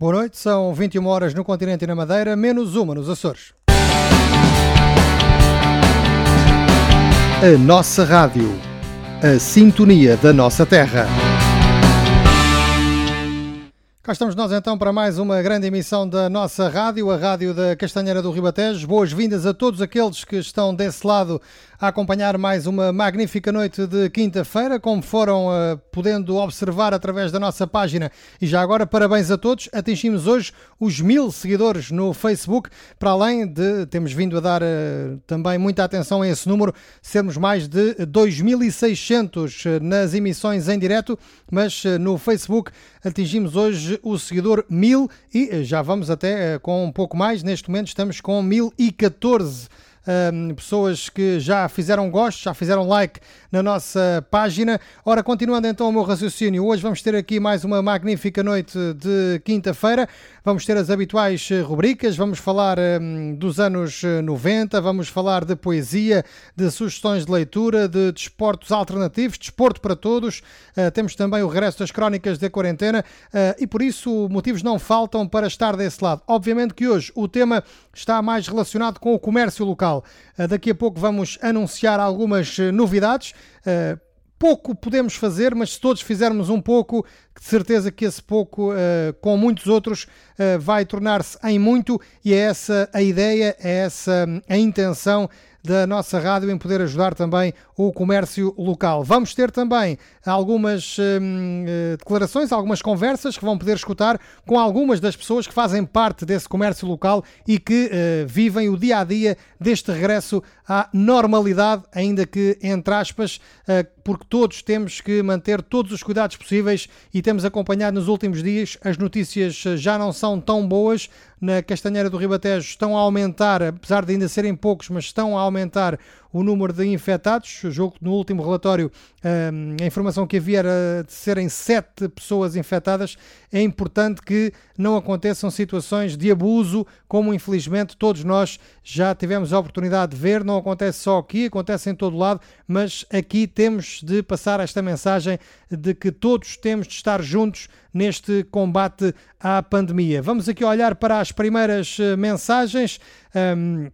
Boa noite, são 21 horas no continente e na Madeira, menos uma nos Açores. A nossa rádio. A sintonia da nossa terra. Cá estamos nós então para mais uma grande emissão da nossa rádio, a Rádio da Castanheira do Ribatejo. Boas-vindas a todos aqueles que estão desse lado a acompanhar mais uma magnífica noite de quinta-feira, como foram uh, podendo observar através da nossa página. E já agora, parabéns a todos. Atingimos hoje os mil seguidores no Facebook, para além de temos vindo a dar uh, também muita atenção a esse número, sermos mais de 2.600 nas emissões em direto, mas uh, no Facebook atingimos hoje o seguidor mil e já vamos até com um pouco mais. Neste momento estamos com 1014 um, pessoas que já fizeram gosto, já fizeram like na nossa página. Ora, continuando então o meu raciocínio, hoje vamos ter aqui mais uma magnífica noite de quinta-feira. Vamos ter as habituais eh, rubricas, vamos falar um, dos anos 90, eh, vamos falar de poesia, de sugestões de leitura, de desportos alternativos, desporto para todos. Uh, temos também o regresso das crónicas da quarentena uh, e por isso motivos não faltam para estar desse lado. Obviamente que hoje o tema está mais relacionado com o comércio local. Uh, daqui a pouco vamos anunciar algumas novidades. Pouco podemos fazer, mas se todos fizermos um pouco, de certeza que esse pouco, com muitos outros, vai tornar-se em muito, e é essa a ideia, é essa a intenção da nossa rádio em poder ajudar também o comércio local. Vamos ter também algumas hum, eh, declarações, algumas conversas que vão poder escutar com algumas das pessoas que fazem parte desse comércio local e que uh, vivem o dia a dia deste regresso à normalidade, ainda que entre aspas, uh, porque todos temos que manter todos os cuidados possíveis e temos acompanhado nos últimos dias as notícias já não são tão boas na Castanheira do Ribatejo estão a aumentar, apesar de ainda serem poucos, mas estão a aumentar o número de infectados. Jogo no último relatório, hum, a informação que havia era de serem sete pessoas infectadas. É importante que não aconteçam situações de abuso, como infelizmente todos nós já tivemos a oportunidade de ver. Não acontece só aqui, acontece em todo lado, mas aqui temos de passar esta mensagem de que todos temos de estar juntos neste combate à pandemia. Vamos aqui olhar para as primeiras eh, mensagens. Um,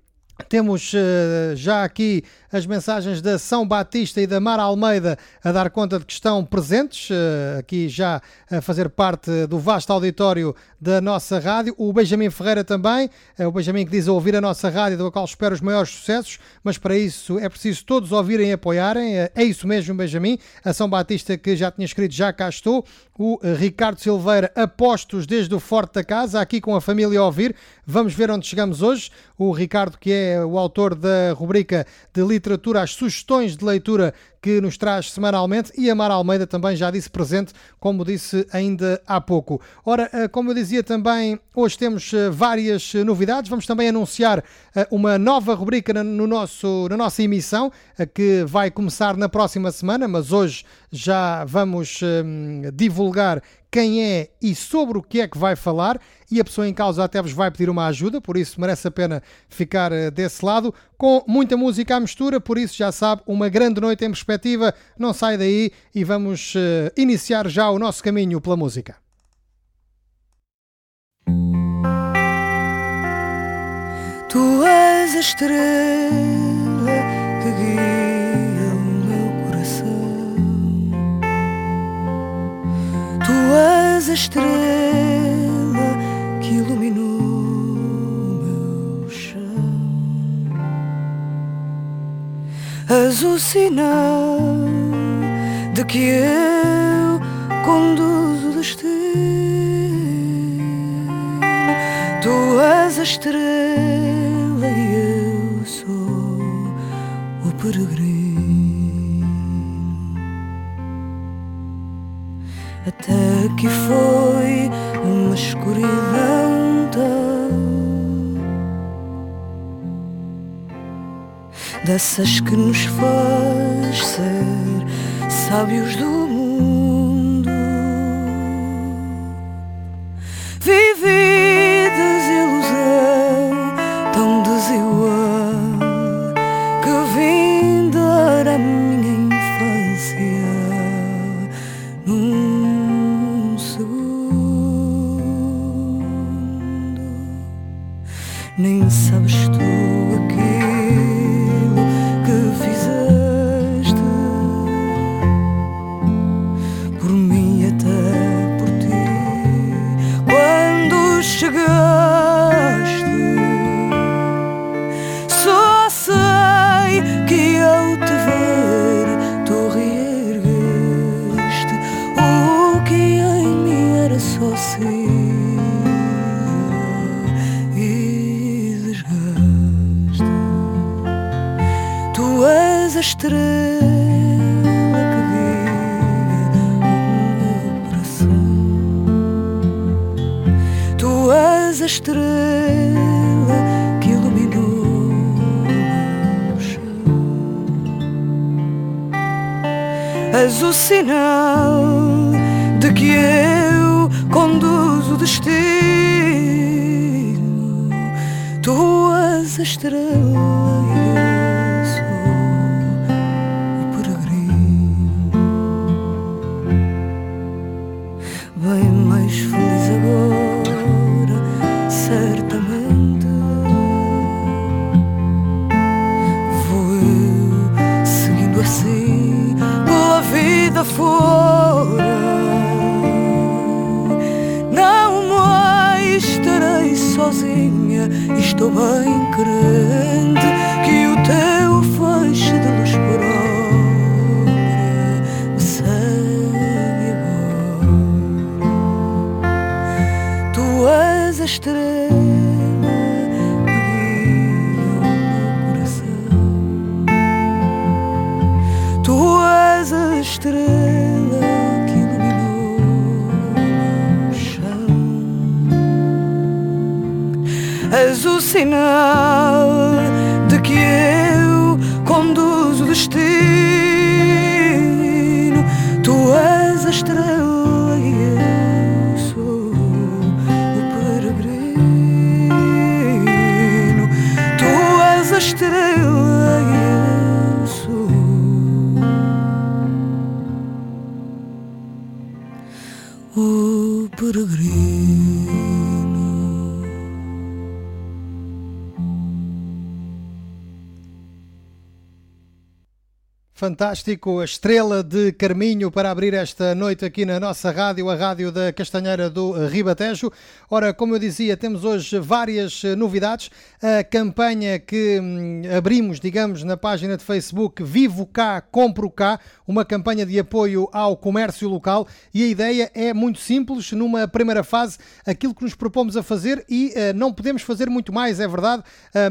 temos uh, já aqui as mensagens da São Batista e da Mara Almeida a dar conta de que estão presentes, uh, aqui já a fazer parte do vasto auditório da nossa rádio. O Benjamin Ferreira também, uh, o Benjamin que diz ouvir a nossa rádio, do qual espero os maiores sucessos, mas para isso é preciso todos ouvirem e apoiarem. é isso mesmo, Benjamin. A São Batista que já tinha escrito, já cá estou. O Ricardo Silveira, apostos desde o Forte da Casa, aqui com a família a ouvir. Vamos ver onde chegamos hoje. O Ricardo, que é o autor da rubrica de literatura, as sugestões de leitura que nos traz semanalmente e a Mara Almeida também já disse presente, como disse ainda há pouco. Ora, eh, como eu dizia também, hoje temos eh, várias novidades. Vamos também anunciar eh, uma nova rubrica no nosso, na nossa emissão, que vai começar na próxima semana, mas hoje já vamos divulgar quem é e sobre o que é que vai falar e a pessoa em causa até vos vai pedir uma ajuda, por isso merece a pena ficar eh, desse lado, com muita música à mistura, por isso já sabe, uma grande noite em perspectiva, não sai daí e vamos uh, iniciar já o nosso caminho pela música. Tu és a estrela que guia Tu és a estrela que iluminou meu chão. És o sinal de que eu conduzo o destino. Tu és a estrela e eu sou o peregrino. Até que foi uma escuridão dessas que nos faz ser sábios do mundo. Vivi estrela que guia o meu coração. Tu és a estrela que iluminou o chão. És o sinal de que eu conduzo o destino. Tu és a estrela fora. Não mais estarei sozinha. Estou bem crente És Fantástico, a estrela de Carminho para abrir esta noite aqui na nossa rádio, a rádio da Castanheira do Ribatejo. Ora, como eu dizia, temos hoje várias eh, novidades. A campanha que hum, abrimos, digamos, na página de Facebook Vivo Cá, Compro Cá, uma campanha de apoio ao comércio local e a ideia é muito simples. Numa primeira fase, aquilo que nos propomos a fazer e eh, não podemos fazer muito mais, é verdade.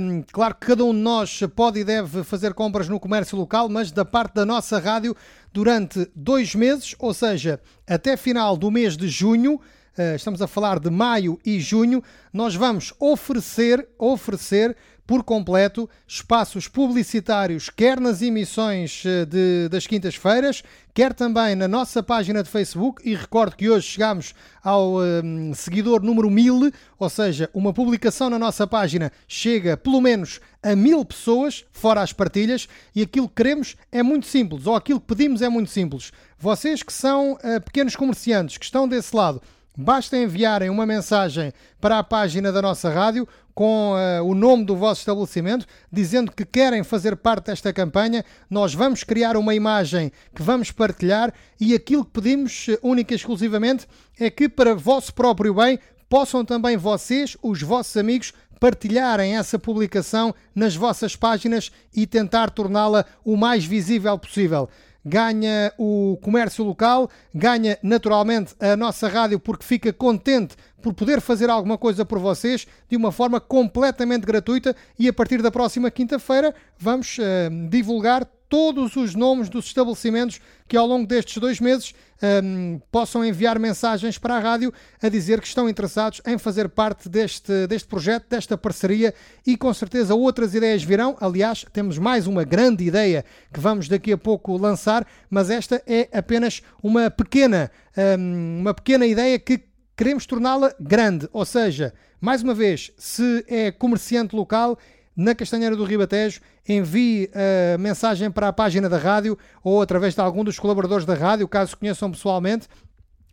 Hum, claro que cada um de nós pode e deve fazer compras no comércio local, mas da parte da nossa rádio durante dois meses, ou seja, até final do mês de junho. eh, Estamos a falar de maio e junho. Nós vamos oferecer, oferecer por completo espaços publicitários, quer nas emissões eh, de- das quintas-feiras, quer também na nossa página de Facebook. E recordo que hoje chegamos ao eh, seguidor número 1000, ou seja, uma publicação na nossa página chega pelo menos a mil pessoas, fora as partilhas, e aquilo que queremos é muito simples, ou aquilo que pedimos é muito simples. Vocês que são eh, pequenos comerciantes, que estão desse lado, Basta enviarem uma mensagem para a página da nossa rádio com eh, o nome do vosso estabelecimento, dizendo que querem fazer parte desta campanha. Nós vamos criar uma imagem que vamos partilhar e aquilo que pedimos, eh, única e exclusivamente, é que para vosso próprio bem possam também vocês, os vossos amigos, partilharem essa publicação nas vossas páginas e tentar torná-la o mais visível possível ganha o comércio local, ganha naturalmente a nossa rádio porque fica contente por poder fazer alguma coisa por vocês de uma forma completamente gratuita e a partir da próxima quinta-feira vamos eh, divulgar todos os nomes dos estabelecimentos que ao longo destes dois meses ehm, possam enviar mensagens para a rádio a dizer que estão interessados em fazer parte deste, deste projeto, desta parceria e com certeza outras ideias virão. Aliás, temos mais uma grande ideia que vamos daqui a pouco lançar, mas esta é apenas uma pequena, ehm, uma pequena ideia que queremos torná-la grande. Ou seja, mais uma vez, se é comerciante local na Castanheira do Ribatejo, envie a mensagem para a página da rádio ou através de algum dos colaboradores da rádio, caso conheçam pessoalmente,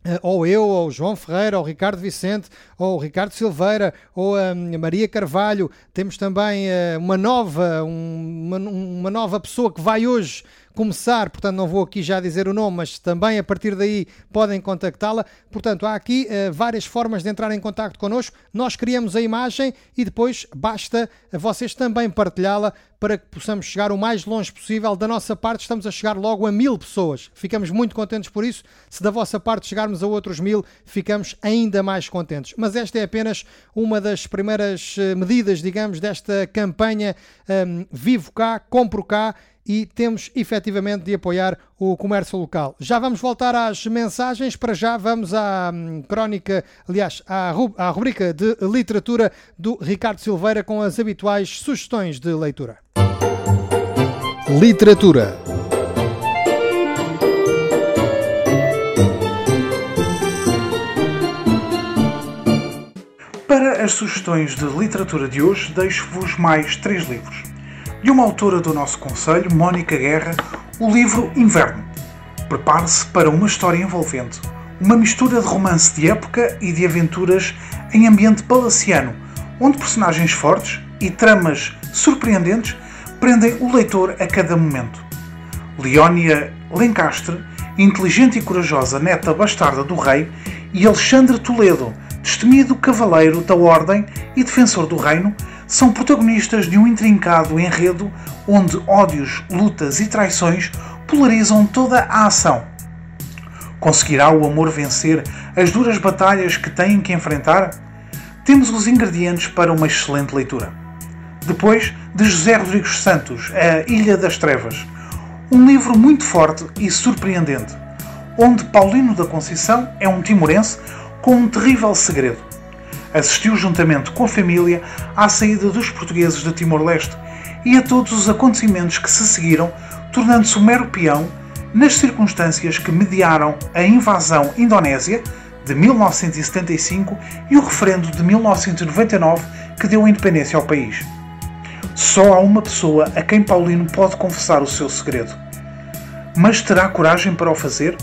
Uh, ou eu, ou João Ferreira, ou Ricardo Vicente, ou Ricardo Silveira, ou a Maria Carvalho. Temos também uh, uma nova, um, uma, uma, nova pessoa que vai hoje começar, portanto não vou aqui já dizer o nome, mas também a partir daí podem contactá-la. Portanto, há aqui uh, várias formas de entrar em contato connosco. Nós criamos a imagem e depois basta vocês também partilhá-la para que possamos chegar o mais longe possível. Da nossa parte, estamos a chegar logo a mil pessoas. Ficamos muito contentes por isso. Se da vossa parte chegarmos a outros mil, ficamos ainda mais contentes. Mas esta é apenas uma das primeiras eh, medidas, digamos, desta campanha um, Vivo Cá, Compro Cá e temos efetivamente de apoiar o comércio local. Já vamos voltar às mensagens, para já vamos à hum, crónica, aliás, à, à rubrica de literatura do Ricardo Silveira com as habituais sugestões de leitura. Literatura. Para as sugestões de literatura de hoje, deixo-vos mais três livros. De uma autora do nosso Conselho, Mónica Guerra, o livro Inverno. Prepare-se para uma história envolvente, uma mistura de romance de época e de aventuras em ambiente palaciano, onde personagens fortes e tramas surpreendentes prendem o leitor a cada momento. Leónia Lencastre, inteligente e corajosa neta bastarda do rei, e Alexandre Toledo, destemido cavaleiro da Ordem e defensor do reino, são protagonistas de um intrincado enredo onde ódios, lutas e traições polarizam toda a ação. Conseguirá o amor vencer as duras batalhas que têm que enfrentar? Temos os ingredientes para uma excelente leitura. Depois, de José Rodrigues Santos, A Ilha das Trevas. Um livro muito forte e surpreendente, onde Paulino da Conceição é um timorense com um terrível segredo. Assistiu juntamente com a família à saída dos portugueses de Timor-Leste e a todos os acontecimentos que se seguiram, tornando-se um mero peão nas circunstâncias que mediaram a invasão indonésia de 1975 e o referendo de 1999 que deu a independência ao país. Só há uma pessoa a quem Paulino pode confessar o seu segredo. Mas terá coragem para o fazer?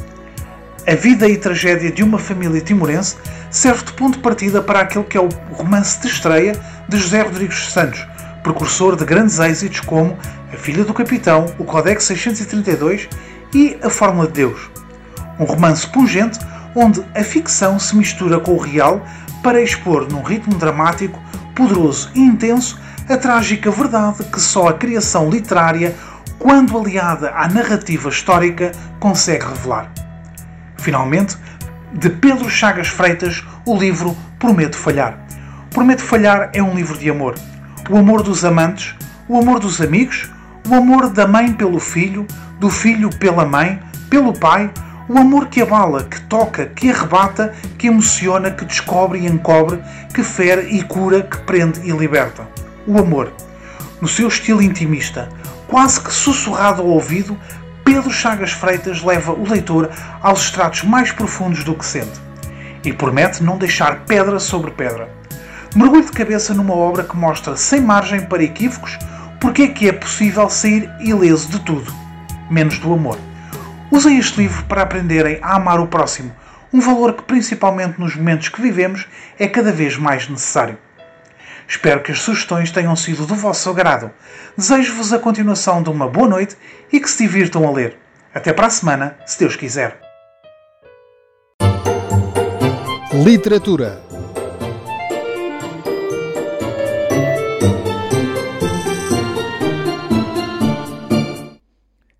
A vida e tragédia de uma família timorense serve de ponto de partida para aquele que é o romance de estreia de José Rodrigues Santos, precursor de grandes êxitos como A Filha do Capitão, o Codex 632 e A Fórmula de Deus. Um romance pungente onde a ficção se mistura com o real para expor num ritmo dramático, poderoso e intenso a trágica verdade que só a criação literária, quando aliada à narrativa histórica, consegue revelar. Finalmente, de Pedro Chagas Freitas, o livro Prometo Falhar. Prometo Falhar é um livro de amor. O amor dos amantes, o amor dos amigos, o amor da mãe pelo filho, do filho pela mãe, pelo pai, o amor que abala, que toca, que arrebata, que emociona, que descobre e encobre, que fere e cura, que prende e liberta o amor. No seu estilo intimista, quase que sussurrado ao ouvido, Pedro Chagas Freitas leva o leitor aos estratos mais profundos do que sente e promete não deixar pedra sobre pedra. Mergulhe de cabeça numa obra que mostra, sem margem para equívocos, porque é que é possível sair ileso de tudo, menos do amor. Usem este livro para aprenderem a amar o próximo, um valor que, principalmente nos momentos que vivemos, é cada vez mais necessário. Espero que as sugestões tenham sido do vosso agrado. Desejo-vos a continuação de uma boa noite e que se divirtam a ler. Até para a semana, se Deus quiser. Literatura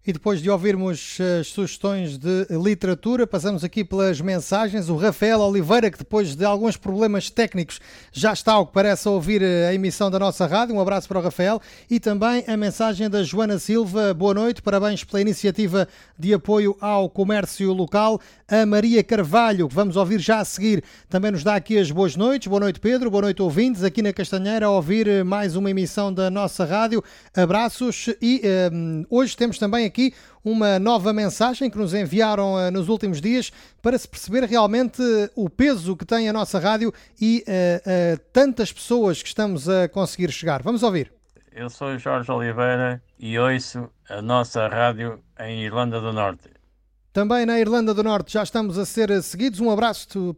E depois de ouvirmos as sugestões de literatura, passamos aqui pelas mensagens. O Rafael Oliveira, que depois de alguns problemas técnicos já está, ao que parece, a ouvir a emissão da nossa rádio. Um abraço para o Rafael. E também a mensagem da Joana Silva. Boa noite, parabéns pela iniciativa de apoio ao comércio local. A Maria Carvalho, que vamos ouvir já a seguir, também nos dá aqui as boas noites. Boa noite, Pedro. Boa noite, ouvintes. Aqui na Castanheira, a ouvir mais uma emissão da nossa rádio. Abraços. E um, hoje temos também aqui aqui uma nova mensagem que nos enviaram uh, nos últimos dias para se perceber realmente o peso que tem a nossa rádio e uh, uh, tantas pessoas que estamos a conseguir chegar. Vamos ouvir. Eu sou Jorge Oliveira e ouço a nossa rádio em Irlanda do Norte. Também na Irlanda do Norte já estamos a ser seguidos. Um abraço.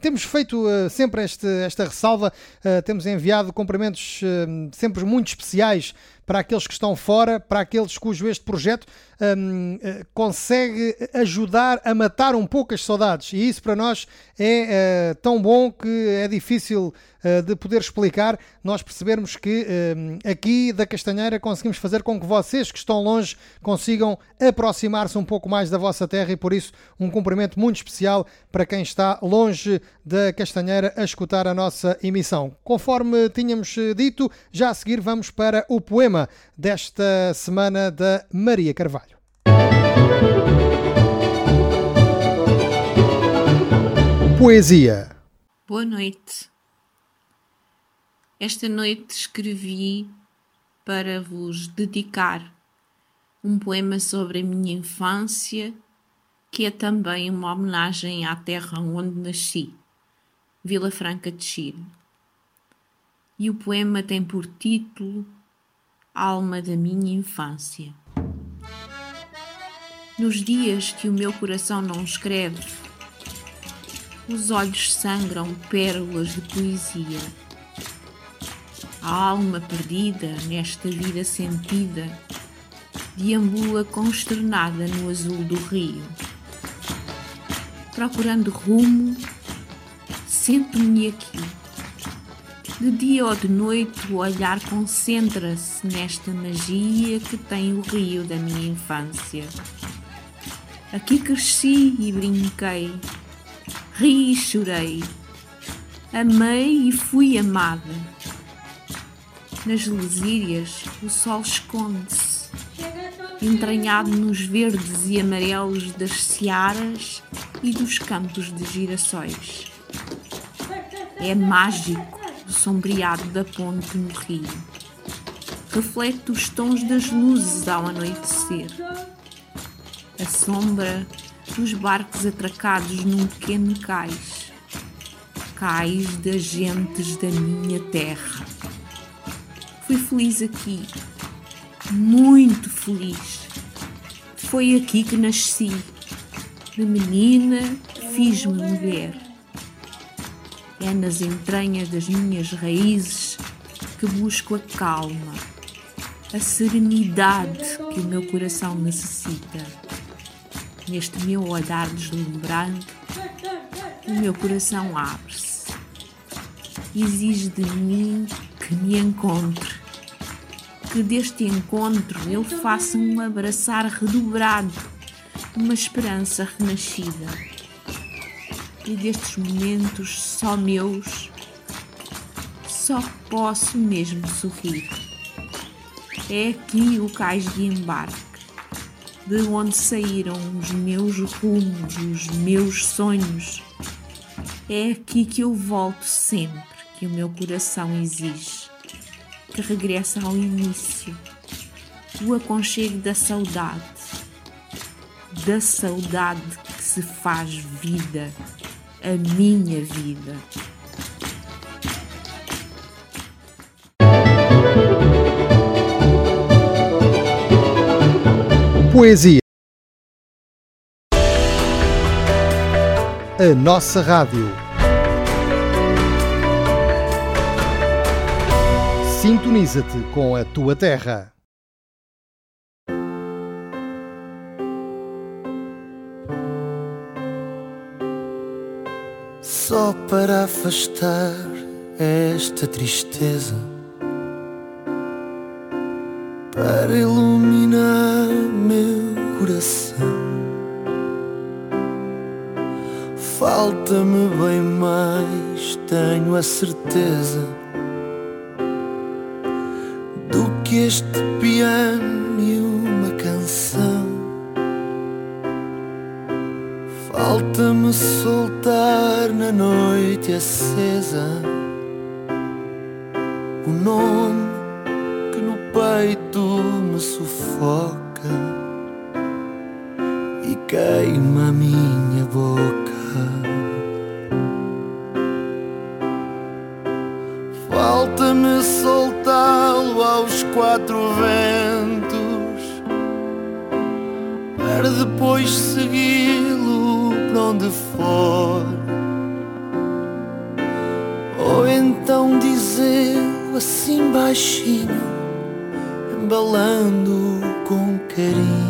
Temos feito uh, sempre este, esta ressalva, uh, temos enviado cumprimentos uh, sempre muito especiais para aqueles que estão fora, para aqueles cujo este projeto um, uh, consegue ajudar a matar um pouco as saudades. E isso para nós é uh, tão bom que é difícil uh, de poder explicar. Nós percebermos que aqui da Castanheira conseguimos fazer com que vocês que estão longe consigam aproximar-se um pouco mais da vossa terra e por isso um cumprimento muito especial para quem está longe da Castanheira a escutar a nossa emissão. Conforme tínhamos dito, já a seguir vamos para o poema desta semana da Maria Carvalho. Poesia. Boa noite. Esta noite escrevi para vos dedicar um poema sobre a minha infância, que é também uma homenagem à terra onde nasci, Vila Franca de Chile. E o poema tem por título Alma da minha infância. Nos dias que o meu coração não escreve, os olhos sangram pérolas de poesia. A alma perdida nesta vida sentida deambula consternada no azul do rio. Procurando rumo, sento-me aqui. De dia ou de noite, o olhar concentra-se nesta magia que tem o rio da minha infância. Aqui cresci e brinquei, ri e chorei, amei e fui amada. Nas lesírias o sol esconde-se, entranhado nos verdes e amarelos das searas e dos campos de girassóis. É mágico sombreado da ponte no rio. Reflete os tons das luzes ao anoitecer a sombra dos barcos atracados num pequeno cais, cais das gentes da minha terra. Fui feliz aqui, muito feliz. Foi aqui que nasci. De menina fiz-me mulher. É nas entranhas das minhas raízes que busco a calma, a serenidade que o meu coração necessita neste meu olhar deslumbrante, o meu coração abre-se. Exige de mim que me encontre, que deste encontro eu faça um abraçar redobrado, uma esperança renascida. E destes momentos só meus, só posso mesmo sorrir. É aqui o cais de embarque de onde saíram os meus rumos, os meus sonhos. É aqui que eu volto sempre que o meu coração exige, que regressa ao início, o aconchego da saudade, da saudade que se faz vida, a minha vida. Poesia. A nossa rádio. Sintoniza-te com a tua terra. Só para afastar esta tristeza para iluminar meu coração. Falta-me bem mais, tenho a certeza, do que este piano e uma canção. Falta-me soltar na noite acesa o nome peito me sufoca e queima a minha boca. Falta-me soltá-lo aos quatro ventos para depois seguir onde for. Assim baixinho, embalando com carinho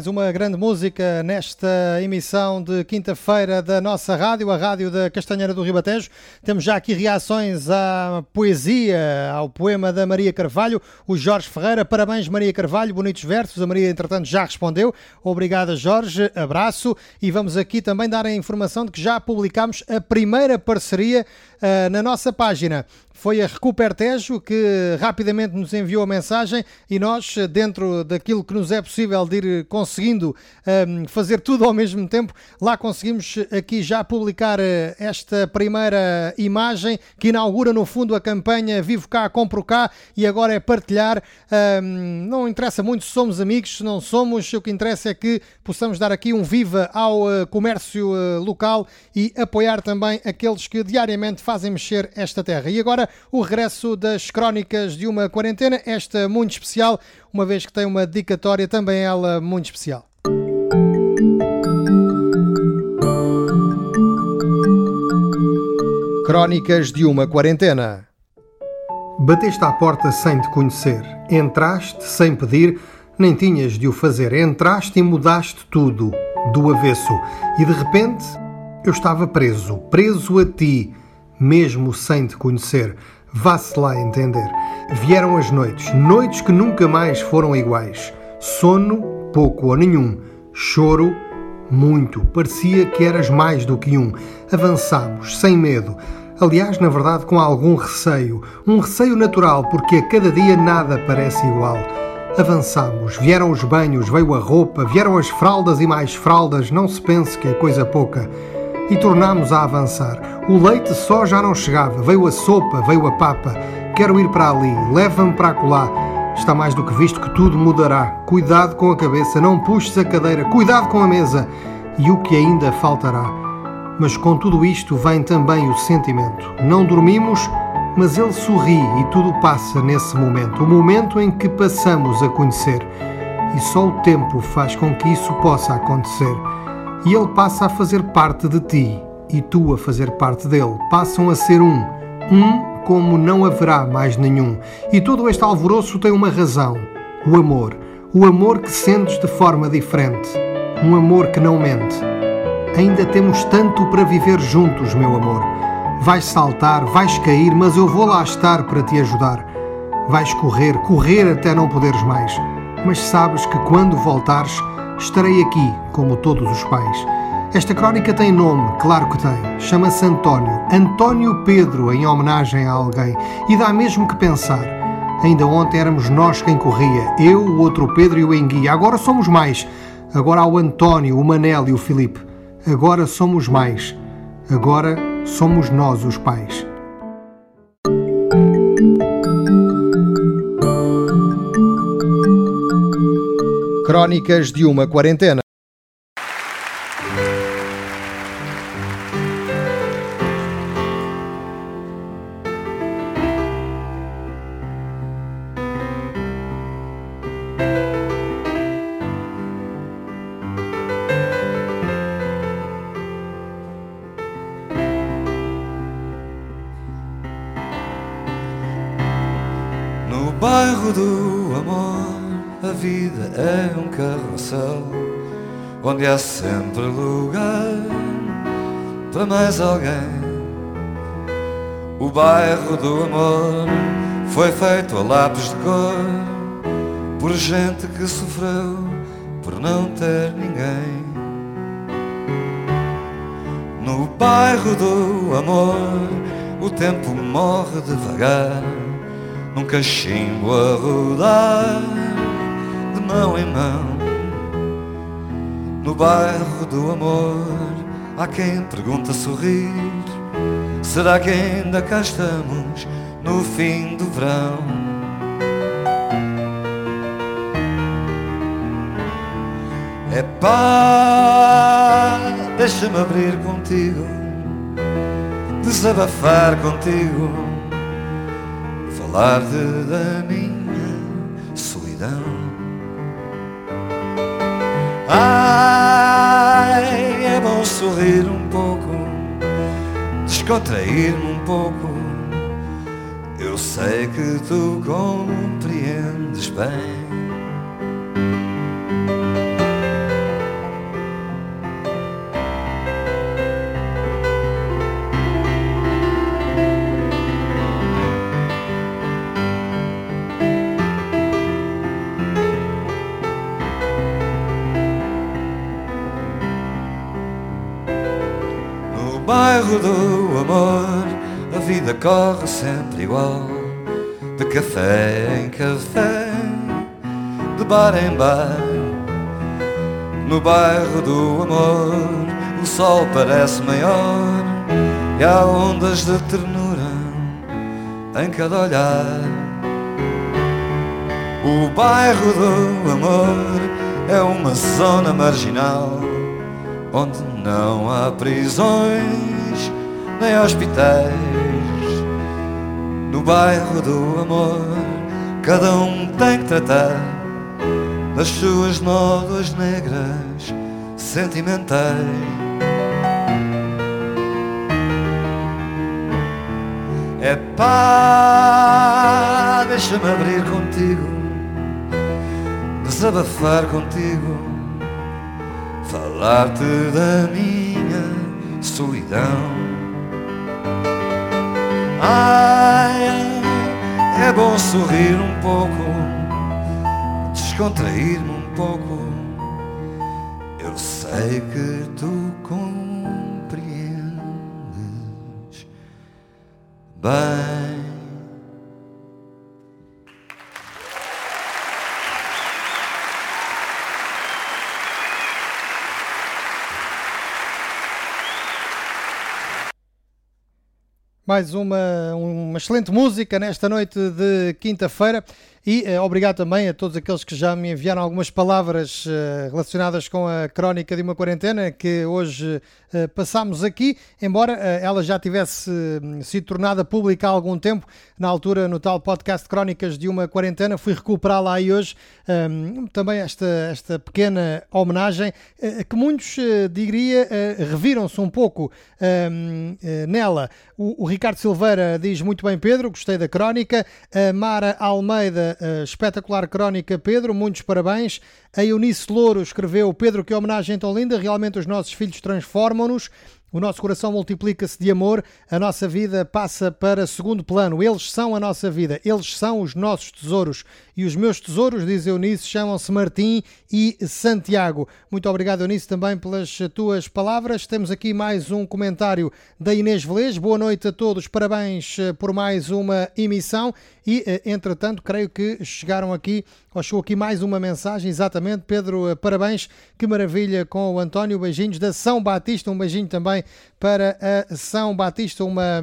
Mais uma grande música nesta emissão de quinta-feira da nossa rádio, a rádio da Castanheira do Ribatejo. Temos já aqui reações à poesia, ao poema da Maria Carvalho. O Jorge Ferreira, parabéns Maria Carvalho, bonitos versos. A Maria, entretanto, já respondeu. Obrigada, Jorge, abraço. E vamos aqui também dar a informação de que já publicámos a primeira parceria uh, na nossa página foi a Recupertejo que rapidamente nos enviou a mensagem e nós, dentro daquilo que nos é possível de ir conseguindo um, fazer tudo ao mesmo tempo, lá conseguimos aqui já publicar eh, esta primeira imagem que inaugura no fundo a campanha Vivo Cá, Compro Cá e agora é partilhar. Um, não interessa muito se somos amigos, se não somos, o que interessa é que possamos dar aqui um viva ao uh, comércio uh, local e apoiar também aqueles que diariamente fazem mexer esta terra. E agora o regresso das crónicas de uma quarentena, esta muito especial, uma vez que tem uma dedicatória também ela muito especial. Crónicas de uma quarentena. Bateste à porta sem te conhecer, entraste sem pedir, nem tinhas de o fazer, entraste e mudaste tudo, do avesso, e de repente eu estava preso, preso a ti, mesmo sem te conhecer. Vá-se lá entender. Vieram as noites, noites que nunca mais foram iguais. Sono, pouco ou nenhum. Choro, muito. Parecia que eras mais do que um. Avançámos, sem medo. Aliás, na verdade, com algum receio. Um receio natural, porque a cada dia nada parece igual. Avançamos, vieram os banhos, veio a roupa, vieram as fraldas e mais fraldas, não se pense que é coisa pouca. E tornámos a avançar. O leite só já não chegava, veio a sopa, veio a papa. Quero ir para ali, leva-me para acolá. Está mais do que visto que tudo mudará. Cuidado com a cabeça, não puxes a cadeira, cuidado com a mesa. E o que ainda faltará. Mas com tudo isto vem também o sentimento. Não dormimos, mas ele sorri e tudo passa nesse momento, o momento em que passamos a conhecer. E só o tempo faz com que isso possa acontecer. E ele passa a fazer parte de ti e tu a fazer parte dele. Passam a ser um. Um como não haverá mais nenhum. E todo este alvoroço tem uma razão: o amor. O amor que sentes de forma diferente. Um amor que não mente. Ainda temos tanto para viver juntos, meu amor. Vais saltar, vais cair, mas eu vou lá estar para te ajudar. Vais correr, correr até não poderes mais. Mas sabes que quando voltares, estarei aqui, como todos os pais. Esta crónica tem nome, claro que tem. Chama-se António. António Pedro, em homenagem a alguém. E dá mesmo que pensar. Ainda ontem éramos nós quem corria. Eu, o outro Pedro e o Enguia. Agora somos mais. Agora há o António, o Manel e o Filipe. Agora somos mais. Agora somos nós os pais. Crónicas de uma quarentena. bairro do amor, a vida é um carrossel onde há sempre lugar para mais alguém. O bairro do amor foi feito a lápis de cor por gente que sofreu por não ter ninguém. No bairro do amor, o tempo morre devagar num cachimbo a rodar mão em mão. No bairro do amor há quem pergunta sorrir: será que ainda cá estamos no fim do verão? É pá, deixa-me abrir contigo, desabafar contigo falar-te da minha Ai, é bom sorrir um pouco, descontrair-me um pouco. Eu sei que tu compreendes bem. Do amor a vida corre sempre igual. De café em café, de bar em bar. No bairro do amor o sol parece maior. E há ondas de ternura em cada olhar. O bairro do amor é uma zona marginal onde não há prisões nem hospitais. No bairro do amor, cada um tem que tratar das suas nódoas negras sentimentais. É pá, deixa-me abrir contigo, desabafar contigo falar-te da minha solidão. Ai, é bom sorrir um pouco, descontrair-me um pouco. Eu sei que tu compreendes bem. Mais uma, uma excelente música nesta noite de quinta-feira. E uh, obrigado também a todos aqueles que já me enviaram algumas palavras uh, relacionadas com a crónica de uma quarentena que hoje uh, passámos aqui, embora ela já tivesse sido tornada pública há algum tempo, na altura no tal podcast Crónicas de uma Quarentena, fui recuperá-la aí hoje, um, também esta, esta pequena homenagem, que muitos, diria, reviram-se um pouco um, nela. O, o, Ricardo Silveira diz muito bem, Pedro, gostei da crónica. A Mara Almeida espetacular crónica, Pedro, muitos parabéns. A Eunice Louro escreveu: Pedro, que homenagem tão linda, realmente os nossos filhos transformam-nos. O nosso coração multiplica-se de amor, a nossa vida passa para segundo plano. Eles são a nossa vida, eles são os nossos tesouros. E os meus tesouros, diz Eunice, chamam-se Martim e Santiago. Muito obrigado, Eunice, também pelas tuas palavras. Temos aqui mais um comentário da Inês Velez. Boa noite a todos, parabéns eh, por mais uma emissão. E, eh, entretanto, creio que chegaram aqui, ou chegou aqui mais uma mensagem, exatamente. Pedro, eh, parabéns, que maravilha com o António. Beijinhos da São Batista, um beijinho também para a São Batista, uma,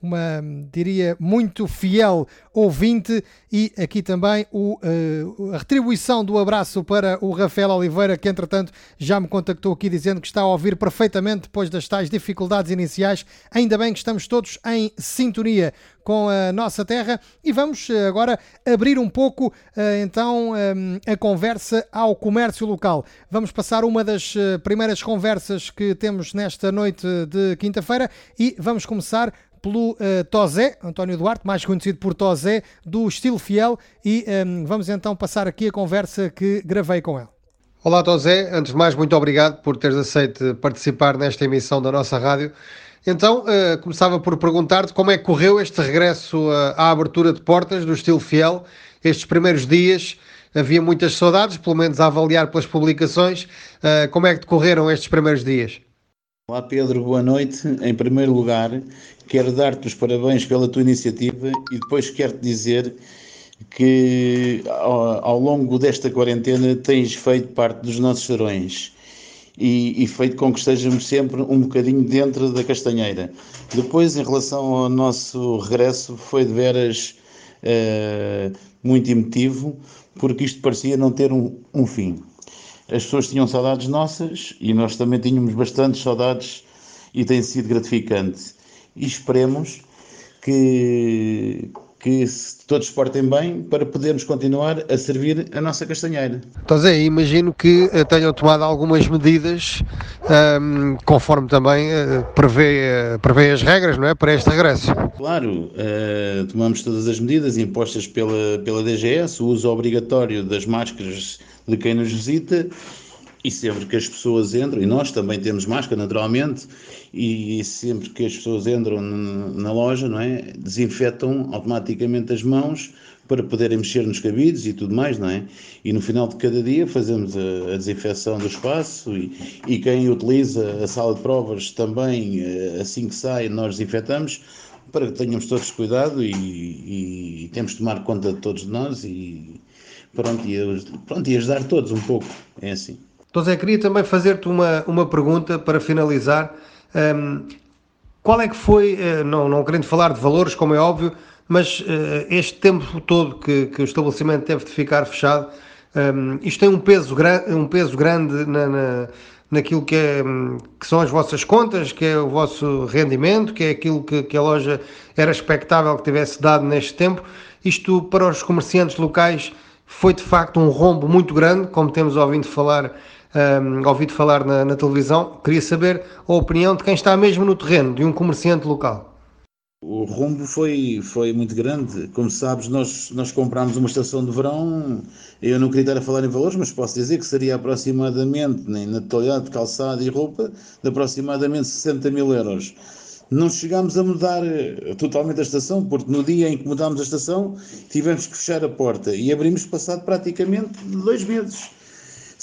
uma diria, muito fiel ouvinte. E aqui também o, uh, a retribuição do abraço para o Rafael Oliveira, que entretanto já me contactou aqui dizendo que está a ouvir perfeitamente depois das tais dificuldades iniciais. Ainda bem que estamos todos em sintonia com a nossa terra e vamos eh, agora abrir um pouco eh, então a conversa ao comércio local. Vamos passar uma das primeiras conversas que temos nesta noite de quinta-feira e vamos começar pelo uh, Tozé, António Duarte, mais conhecido por Tozé, do Estilo Fiel, e um, vamos então passar aqui a conversa que gravei com ele. Olá Tozé, antes de mais muito obrigado por teres aceito participar nesta emissão da nossa rádio. Então, uh, começava por perguntar-te como é que correu este regresso uh, à abertura de portas do Estilo Fiel, estes primeiros dias, havia muitas saudades, pelo menos a avaliar pelas publicações, uh, como é que decorreram estes primeiros dias? Olá Pedro, boa noite. Em primeiro lugar, quero dar-te os parabéns pela tua iniciativa e depois quero-te dizer que ao, ao, longo desta quarentena tens feito parte dos nossos serões e, e, feito com que estejamos sempre um bocadinho dentro da castanheira. Depois, em relação ao nosso regresso, foi de veras uh, muito emotivo, porque isto parecia não ter um, um fim. As pessoas tinham saudades nossas e nós também tínhamos bastantes saudades e tem sido gratificante e esperemos que, que todos se portem bem para podermos continuar a servir a nossa castanheira. Então Zé, imagino que eh, tenham tomado algumas medidas um, conforme também uh, prevê, uh, prevê as regras não é, para este regresso. Claro, uh, tomamos todas as medidas impostas pela, pela DGS, o uso obrigatório das máscaras de quem nos visita e sempre que as pessoas entram, e nós também temos máscara naturalmente, e sempre que as pessoas entram na loja, não é? Desinfetam automaticamente as mãos para poderem mexer nos cabides e tudo mais, não é? E no final de cada dia fazemos a, a desinfecção do espaço e, e, quem utiliza a sala de provas também, eh, assim que sai, nós desinfetamos para que tenhamos todos cuidado e, e, e temos de tomar conta de todos nós e pronto, e, pronto, e ajudar todos um pouco, é assim. Então Zé, queria também fazer-te uma, uma pergunta para finalizar. Um, qual é que foi, uh, não, não querendo falar de valores, como é óbvio, mas uh, este tempo todo que, que, o estabelecimento teve de ficar fechado, um, isto tem um peso, um peso grande na, na, naquilo que, é, que são as vossas contas, que é o vosso rendimento, que é aquilo que, que a loja era expectável que tivesse dado neste tempo. Isto para os comerciantes locais foi de facto um rombo muito grande, como temos ouvido falar um, ouvido falar na, na, televisão. Queria saber a opinião de quem está mesmo no terreno, de um comerciante local. O rombo foi, foi muito grande. Como sabes, nós, nós comprámos uma estação de verão. Eu não queria estar a falar em valores, mas posso dizer que seria aproximadamente, na totalidade de calçado e roupa, de aproximadamente 60 mil euros. Não chegámos a mudar eh, totalmente a estação, porque no dia em que mudámos a estação tivemos que fechar a porta e abrimos passado praticamente dois meses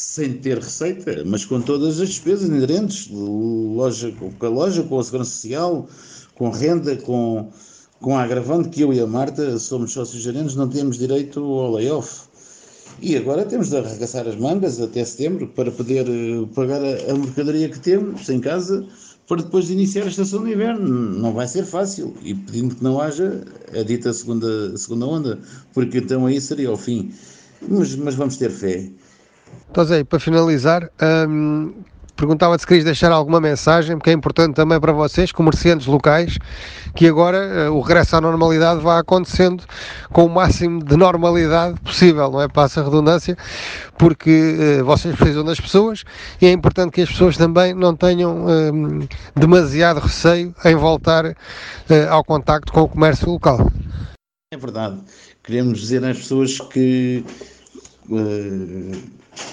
sem ter receita, mas com todas as despesas inerentes, loja, com a loja, com a segurança social, com renda, com, com a agravante que eu e a Marta somos sócios gerentes, não temos direito ao layoff. E agora temos de arregaçar as mangas até setembro para poder eh, pagar a, mercadoria que temos em casa para depois de iniciar a estação de inverno. Não vai ser fácil. E pedindo que não haja a dita segunda, segunda onda, porque então aí seria o fim. Mas, mas vamos ter fé. Então, Zé, para finalizar, hum, perguntava se querias deixar alguma mensagem, porque é importante também para vocês, comerciantes locais, que agora uh, o regresso à normalidade vá acontecendo com o máximo de normalidade possível, não é? Passa a redundância, porque uh, vocês precisam das pessoas e é importante que as pessoas também não tenham uh, demasiado receio em voltar ao contacto com o comércio local. É verdade. Queremos dizer às pessoas que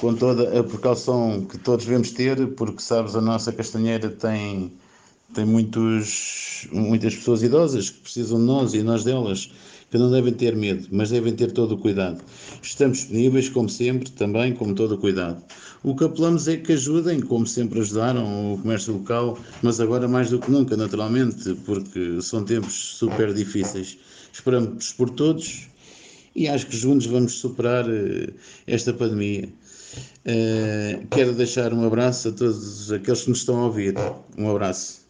com toda a precaução que todos devemos ter, porque sabes, a nossa castanheira tem, tem muitos, muitas pessoas idosas que precisam de nós e nós delas, que não devem ter medo, mas devem ter todo o cuidado. Estamos disponíveis, como sempre, também com todo o cuidado. O que apelamos é que ajudem, como sempre ajudaram o comércio local, mas agora mais do que nunca, naturalmente, porque são tempos super difíceis. Esperamos por todos e acho que juntos vamos superar eh, esta pandemia. Uh, quero deixar um abraço a todos aqueles que nos estão a ouvir. Um abraço.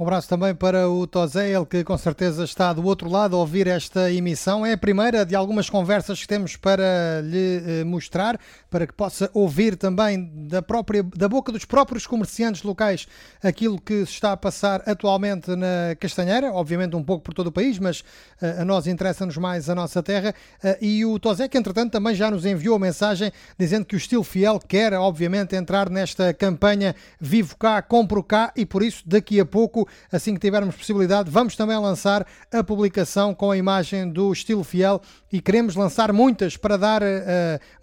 Um abraço também para o Tosé, ele que com certeza está do outro lado a ouvir esta emissão. É a primeira de algumas conversas que temos para lhe eh, mostrar, para que possa ouvir também da, própria, da boca dos próprios comerciantes locais aquilo que se está a passar atualmente na Castanheira, obviamente um pouco por todo o país, mas uh, a nós interessa-nos mais a nossa terra. Uh, e o Tosé, que entretanto também já nos enviou a mensagem dizendo que o Estilo Fiel quer, obviamente, entrar nesta campanha Vivo Cá, Compro Cá e por isso daqui a pouco assim que tivermos possibilidade, vamos também lançar a publicação com a imagem do estilo fiel e queremos lançar muitas para dar uh,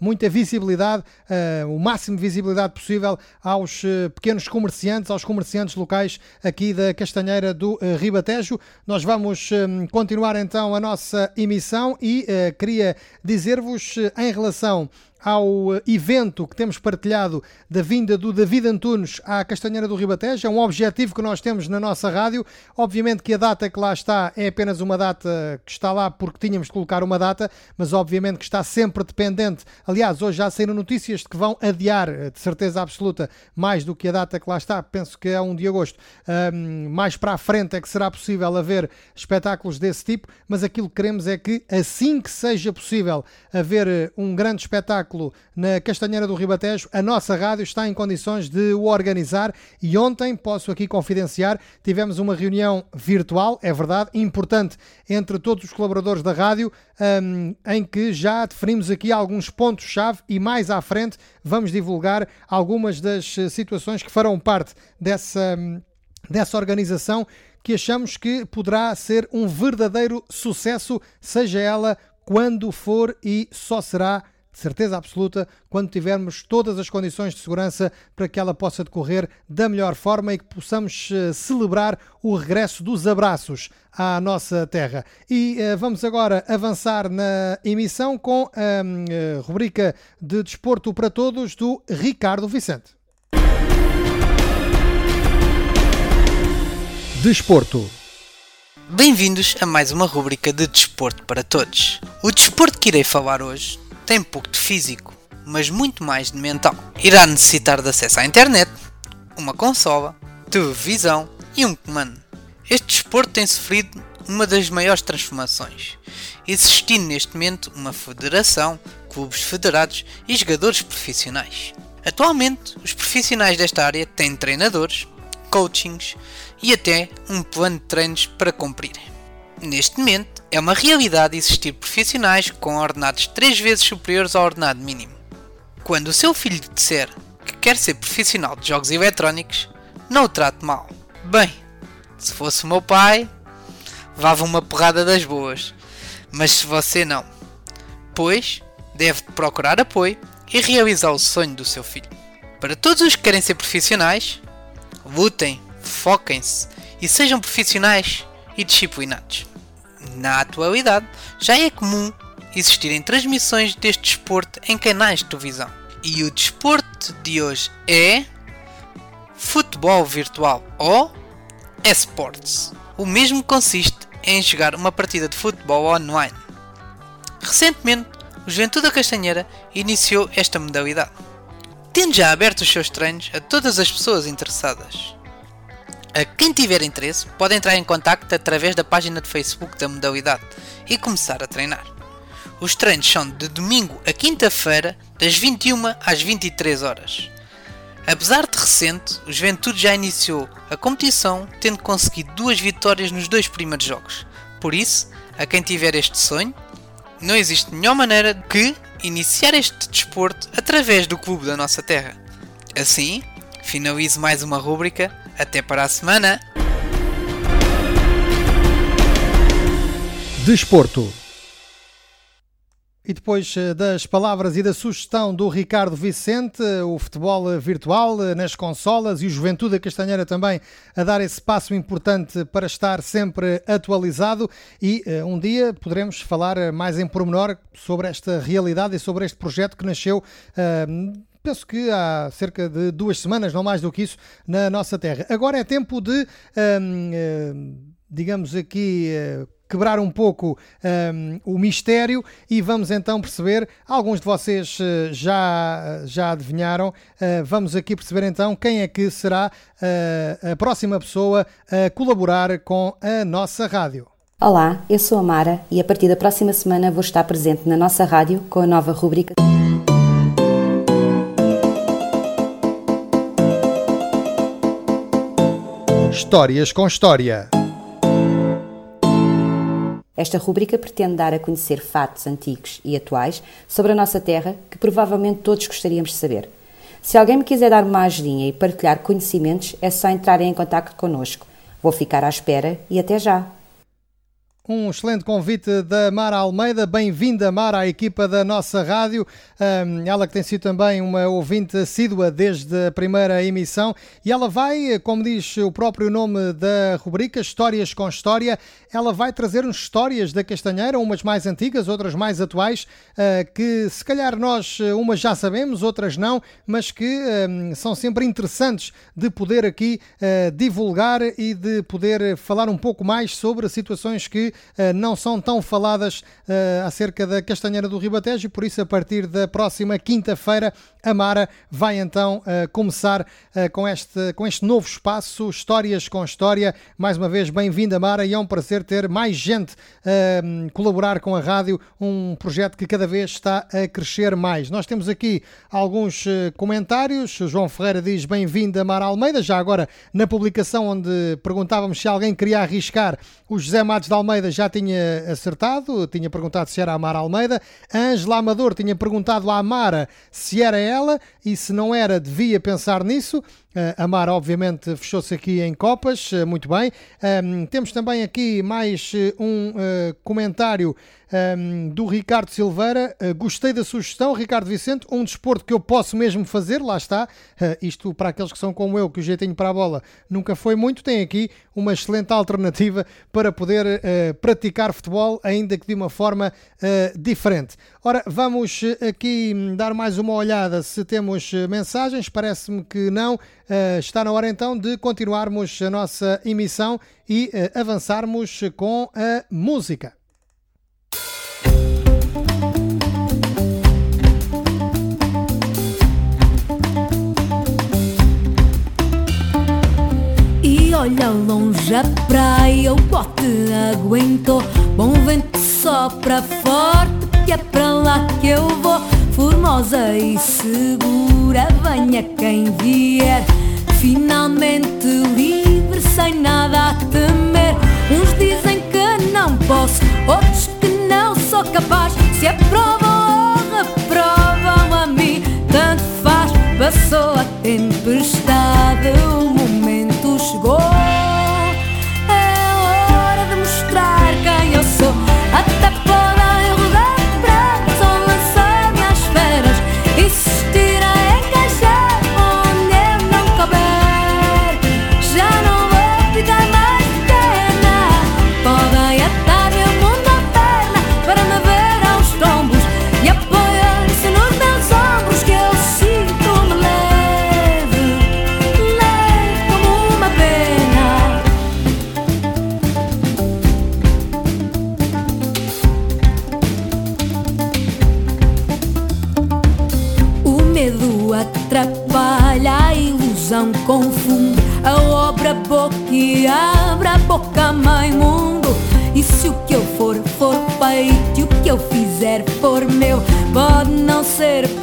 muita visibilidade, uh, o máximo de visibilidade possível aos uh, pequenos comerciantes, aos comerciantes locais aqui da Castanheira do Ribatejo. Nós vamos continuar então a nossa emissão e queria dizer-vos em relação ao eh, evento que temos partilhado da vinda do David Antunes à Castanheira do Ribatejo. É um objetivo que nós temos na nossa rádio. Obviamente que a data que lá está é apenas uma data que está lá porque tínhamos de colocar uma data, mas obviamente que está sempre dependente. Aliás, hoje já saíram notícias de que vão adiar, eh, de certeza absoluta, mais do que a data que lá está. Penso que é 1 de agosto. Um, mais para a frente é que será possível haver espetáculos desse tipo, mas aquilo que queremos é que assim que seja possível haver eh, um grande espetáculo espetáculo na Castanheira do Ribatejo, a nossa rádio está em condições de o organizar e ontem, posso aqui confidenciar, tivemos uma reunião virtual, é verdade, importante entre todos os colaboradores da rádio, um, em que já definimos aqui alguns pontos-chave e mais à frente vamos divulgar algumas das situações que farão parte dessa, dessa organização que achamos que poderá ser um verdadeiro sucesso, seja ela quando for e só será certeza absoluta, quando tivermos todas as condições de segurança para que ela possa decorrer da melhor forma e que possamos uh, celebrar o regresso dos abraços à nossa terra. E uh, vamos agora avançar na emissão com a uh, rubrica de Desporto para Todos do Ricardo Vicente. Desporto. Bem-vindos a mais uma rubrica de Desporto para Todos. O desporto que irei falar hoje tem pouco de físico, mas muito mais de mental. Irá necessitar de acesso à internet, uma consola, televisão e um comando. Este desporto tem sofrido uma das maiores transformações, existindo neste momento uma federação, clubes federados e jogadores profissionais. Atualmente, os profissionais desta área têm treinadores, coachings e até um plano de treinos para cumprir. Neste momento, é uma realidade existir profissionais com ordenados três vezes superiores ao ordenado mínimo. Quando o seu filho disser que quer ser profissional de jogos eletrónicos, não o trate mal. Bem, se fosse o meu pai, vava uma porrada das boas. Mas se você não, pois deve procurar apoio e realizar o sonho do seu filho. Para todos os que querem ser profissionais, lutem, foquem-se e sejam profissionais e disciplinados. Na atualidade, já é comum existirem transmissões deste desporto em canais de televisão. E o desporto de hoje é futebol virtual ou esports. O mesmo consiste em jogar uma partida de futebol online. Recentemente, o Juventude da Castanheira iniciou esta modalidade, tendo já aberto os seus treinos a todas as pessoas interessadas. A quem tiver interesse pode entrar em contato através da página de Facebook da modalidade e começar a treinar. Os treinos são de domingo a quinta-feira, das 21 às 23 horas. Apesar de recente, o Juventude já iniciou a competição tendo conseguido duas vitórias nos dois primeiros jogos. Por isso, a quem tiver este sonho, não existe melhor maneira que iniciar este desporto através do clube da nossa terra. Assim, finalizo mais uma rúbrica. Até para a semana! Desporto. E depois eh, das palavras e da sugestão do Ricardo Vicente, o futebol eh, virtual eh, nas consolas e o Juventude da Castanheira também a dar esse passo importante para estar sempre atualizado e um dia poderemos falar mais em pormenor sobre esta realidade e sobre este projeto que nasceu penso que há cerca de duas semanas, não mais do que isso, na nossa terra. Agora é tempo de, digamos aqui, quebrar um pouco um, o mistério e vamos então perceber, alguns de vocês uh, já, já adivinharam, uh, vamos aqui perceber então quem é que será a próxima pessoa a colaborar com a nossa rádio. Olá, eu sou a Mara e a partir da próxima semana vou estar presente na nossa rádio com a nova rubrica. Histórias com História. Esta rubrica pretende dar a conhecer fatos antigos e atuais sobre a nossa terra que provavelmente todos gostaríamos de saber. Se alguém me quiser dar uma ajudinha e partilhar conhecimentos, é só entrar em contato connosco. Vou ficar à espera e até já! Um excelente convite da Mara Almeida. Bem-vinda, Mara, à equipa da nossa rádio. ela que tem sido também uma ouvinte assídua desde a primeira emissão. E ela vai, como diz o próprio nome da rubrica, Histórias com História, ela vai trazer-nos histórias da Castanheira, umas mais antigas, outras mais atuais, ah, que se calhar nós umas já sabemos, outras não, mas que são sempre interessantes de poder aqui ah, divulgar e de poder falar um pouco mais sobre situações que não são tão faladas eh, acerca da Castanheira do Ribatejo por isso a partir da próxima quinta-feira a Mara vai então eh, começar com, este, com este novo espaço, Histórias com História. Mais uma vez, bem-vinda Mara e é um prazer ter mais gente a colaborar com a rádio, um projeto que cada vez está a crescer mais. Nós temos aqui alguns comentários. João Ferreira diz bem-vinda Mara Almeida, já agora na publicação onde perguntávamos se alguém queria arriscar, o José Matos de Almeida Almeida já tinha acertado, tinha perguntado se era a Mara Almeida. Ângela Amador tinha perguntado à Mara se era ela e se não era, devia pensar nisso. A Mara, obviamente, fechou-se aqui em Copas, muito bem. Um, temos também aqui mais um uh, comentário um, do Ricardo Silveira. Uh, gostei da sugestão, Ricardo Vicente. Um desporto que eu posso mesmo fazer, lá está. Uh, isto para aqueles que são como eu, que o jeitinho para a bola nunca foi muito. Tem aqui uma excelente alternativa para poder praticar futebol, ainda que de uma forma diferente. Ora, vamos aqui dar mais uma olhada se temos mensagens. Parece-me que não. está na hora então de continuarmos a nossa emissão e avançarmos com a música. olha longe a praia, o bote aguentou. Bom vento sopra forte, que é para lá que eu vou. Formosa e segura, venha quem vier. Finalmente livre, sem nada a temer. Uns dizem que não posso, outros que não sou capaz. Se aprovam ou reprovam a mim, tanto faz. Passou a tempestade,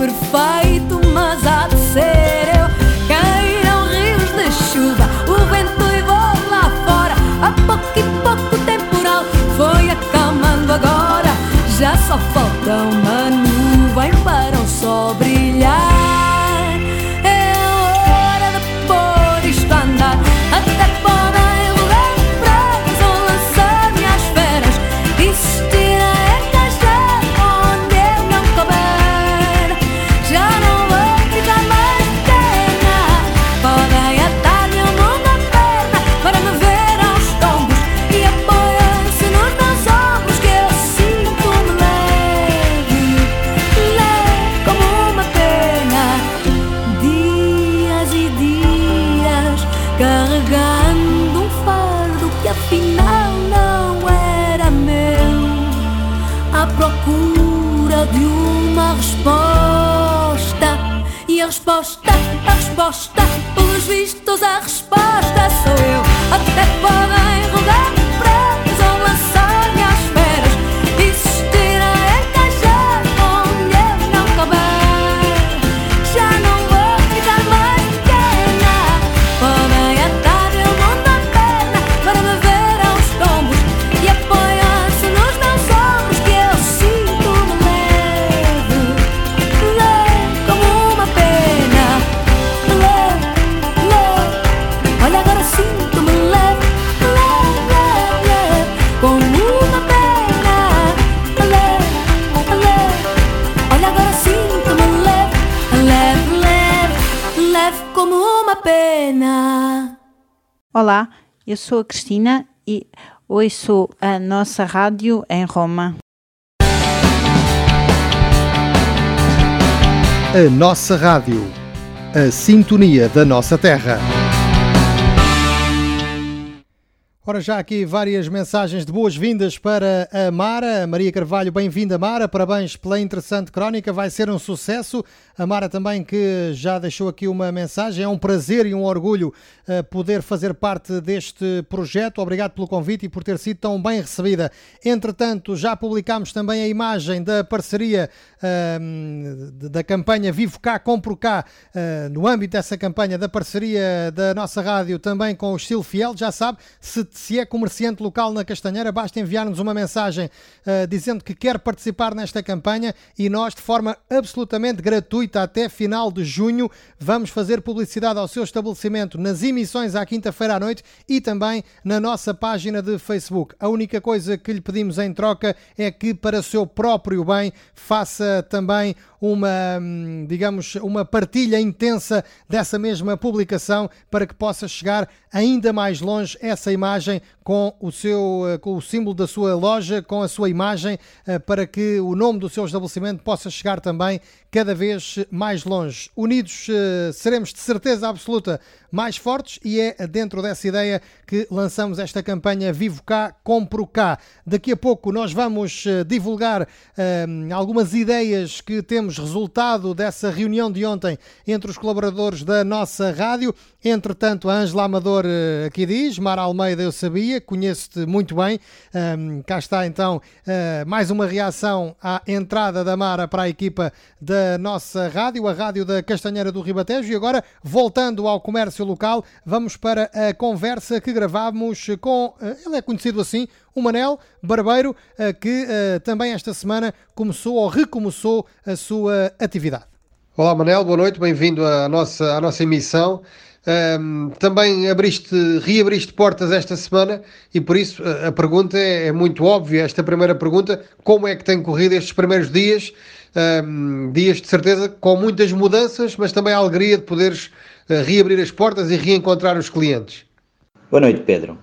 ser perfeito, sou a Cristina e ouço a nossa rádio em Roma. A nossa rádio. A sintonia da nossa terra. Ora, já aqui várias mensagens de boas-vindas para a Mara. Maria Carvalho, bem-vinda, Mara. Parabéns pela interessante crónica, vai ser um sucesso. A Mara também que já deixou aqui uma mensagem. É um prazer e um orgulho uh, poder fazer parte deste projeto. Obrigado pelo convite e por ter sido tão bem recebida. Entretanto, já publicámos também a imagem da parceria uh, da campanha Vivo Cá, Compro Cá, uh, no âmbito dessa campanha da parceria da nossa rádio também com o Estilo Fiel. Já sabe, se se é comerciante local na Castanheira, basta enviar-nos uma mensagem uh, dizendo que quer participar nesta campanha e nós, de forma absolutamente gratuita, até final de junho, vamos fazer publicidade ao seu estabelecimento nas emissões à quinta-feira à noite e também na nossa página de Facebook. A única coisa que lhe pedimos em troca é que, para o seu próprio bem, faça também uma, digamos, uma partilha intensa dessa mesma publicação para que possa chegar ainda mais longe essa imagem com o seu com o símbolo da sua loja, com a sua imagem, para que o nome do seu estabelecimento possa chegar também cada vez mais longe. Unidos seremos de certeza absoluta mais fortes e é dentro dessa ideia que lançamos esta campanha Vivo Cá, Compro Cá. Daqui a pouco nós vamos divulgar um, algumas ideias que temos resultado dessa reunião de ontem entre os colaboradores da nossa rádio. Entretanto, a Ângela Amador aqui diz, Mara Almeida eu sabia, conheço-te muito bem. Um, cá está então uh, mais uma reação à entrada da Mara para a equipa da nossa rádio, a rádio da Castanheira do Ribatejo. E agora, voltando ao comércio local, vamos para a conversa que gravámos com, uh, ele é conhecido assim, o Manel Barbeiro, uh, que também esta semana começou ou recomeçou a sua atividade. Olá Manel, boa noite, bem-vindo à nossa, à nossa emissão. Um, também abriste, reabriste portas esta semana e por isso a, pergunta é, é, muito óbvia. Esta primeira pergunta: como é que tem corrido estes primeiros dias? Um, dias de certeza com muitas mudanças, mas também a alegria de poderes reabrir as portas e reencontrar os clientes. Boa noite, Pedro.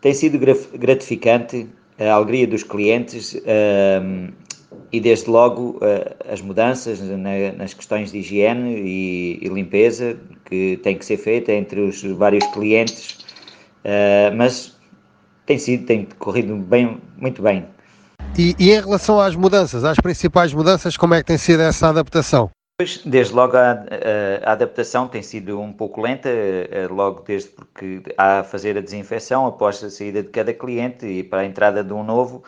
Tem sido gratificante a alegria dos clientes uh, e, desde logo, uh, as mudanças na, nas questões de higiene e, e, limpeza que tem que ser feita entre os vários clientes, uh, mas tem sido, tem corrido bem, muito bem. E, e, em relação às mudanças, às principais mudanças, como é que tem sido essa adaptação? Desde logo a, a, a, adaptação tem sido um pouco lenta, eh, logo desde porque há a fazer a desinfecção após a saída de cada cliente e para a entrada de um novo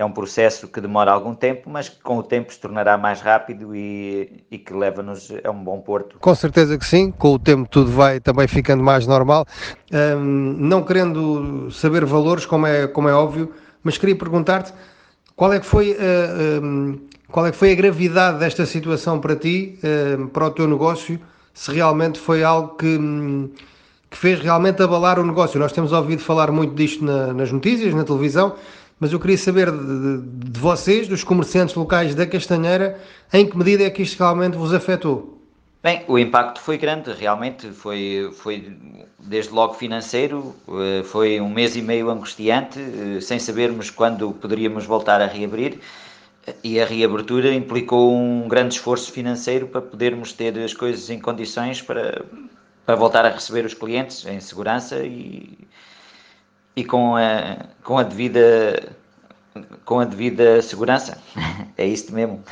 é um processo que demora algum tempo, mas que com o tempo se tornará mais rápido e, e que leva-nos a um bom porto. Com certeza que sim, com o tempo tudo vai também ficando mais normal. Não querendo saber valores, como é, como é óbvio, mas queria perguntar-te qual é que foi uh, um, qual é que foi a gravidade desta situação para ti, uh, para o teu negócio, se realmente foi algo que, um, que fez realmente abalar o negócio. Nós temos ouvido falar muito disto na, nas notícias, na televisão, mas eu queria saber de, de, vocês, dos comerciantes locais da Castanheira, em que medida é que isto realmente vos afetou? Bem, o impacto foi grande, realmente foi, foi desde logo financeiro, eh, foi um mês e meio angustiante, eh, sem sabermos quando poderíamos voltar a reabrir, e a reabertura implicou um grande esforço financeiro para podermos ter as coisas em condições para, para voltar a receber os clientes em segurança e, e com a, com a devida com a devida segurança. É isto mesmo.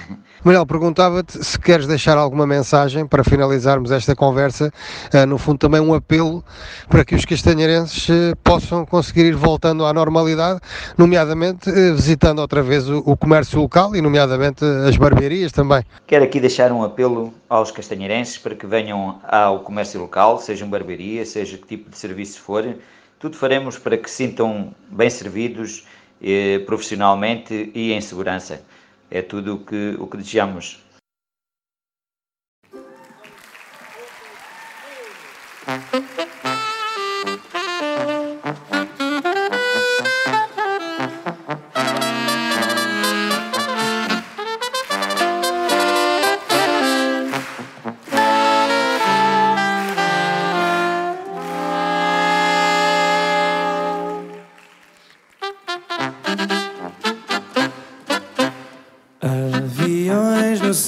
Manuel, perguntava-te se queres deixar alguma mensagem para finalizarmos esta conversa, uh, no fundo também um apelo para que os castanheirenses uh, possam conseguir ir voltando à normalidade, nomeadamente uh, visitando outra vez o, comércio local e nomeadamente as barbearias também. Quero aqui deixar um apelo aos castanheirenses para que venham ao comércio local, sejam barbearia, seja que tipo de serviço for, tudo faremos para que se sintam bem servidos eh, profissionalmente e em segurança. É tudo o que, o que desejamos.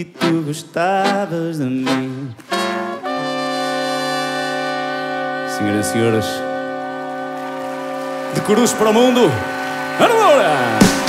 e tu gostavas de mim. Senhoras e senhores, de cruz para o mundo, agora!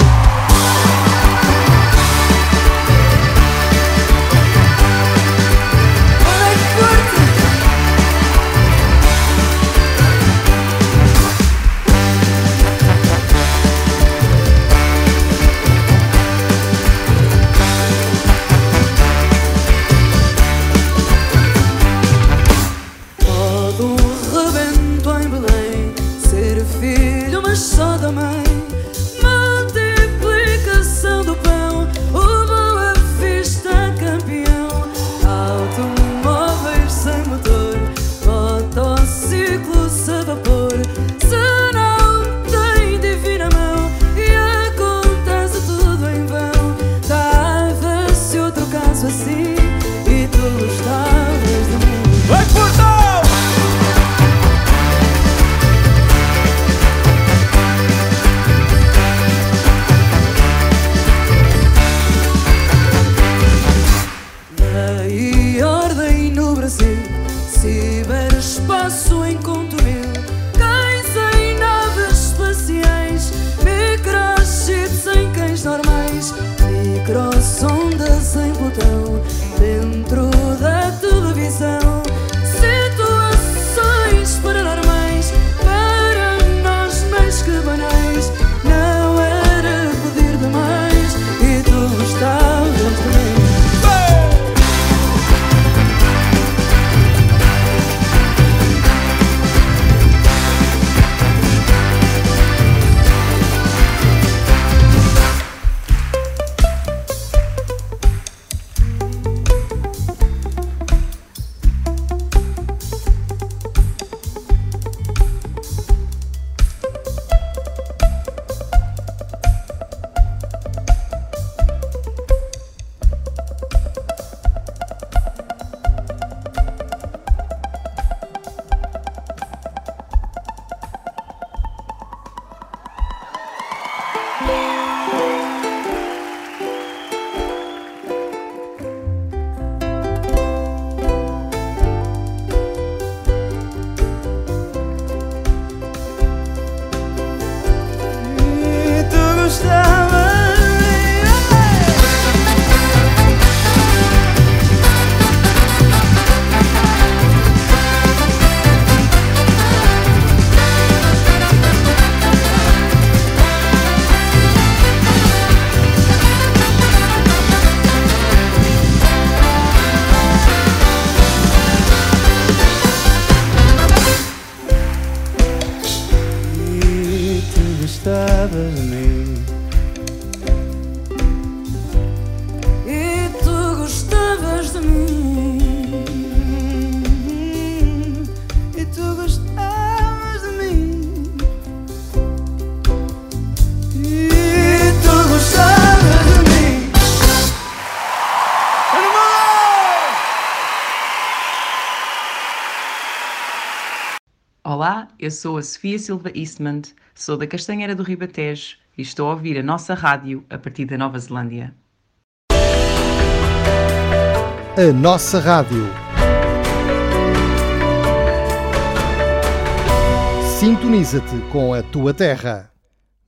Eu sou a Sofia Silva Eastman, sou da Castanheira do Ribatejo e estou a ouvir a nossa rádio a partir da Nova Zelândia. A nossa rádio. Sintoniza-te com a tua terra.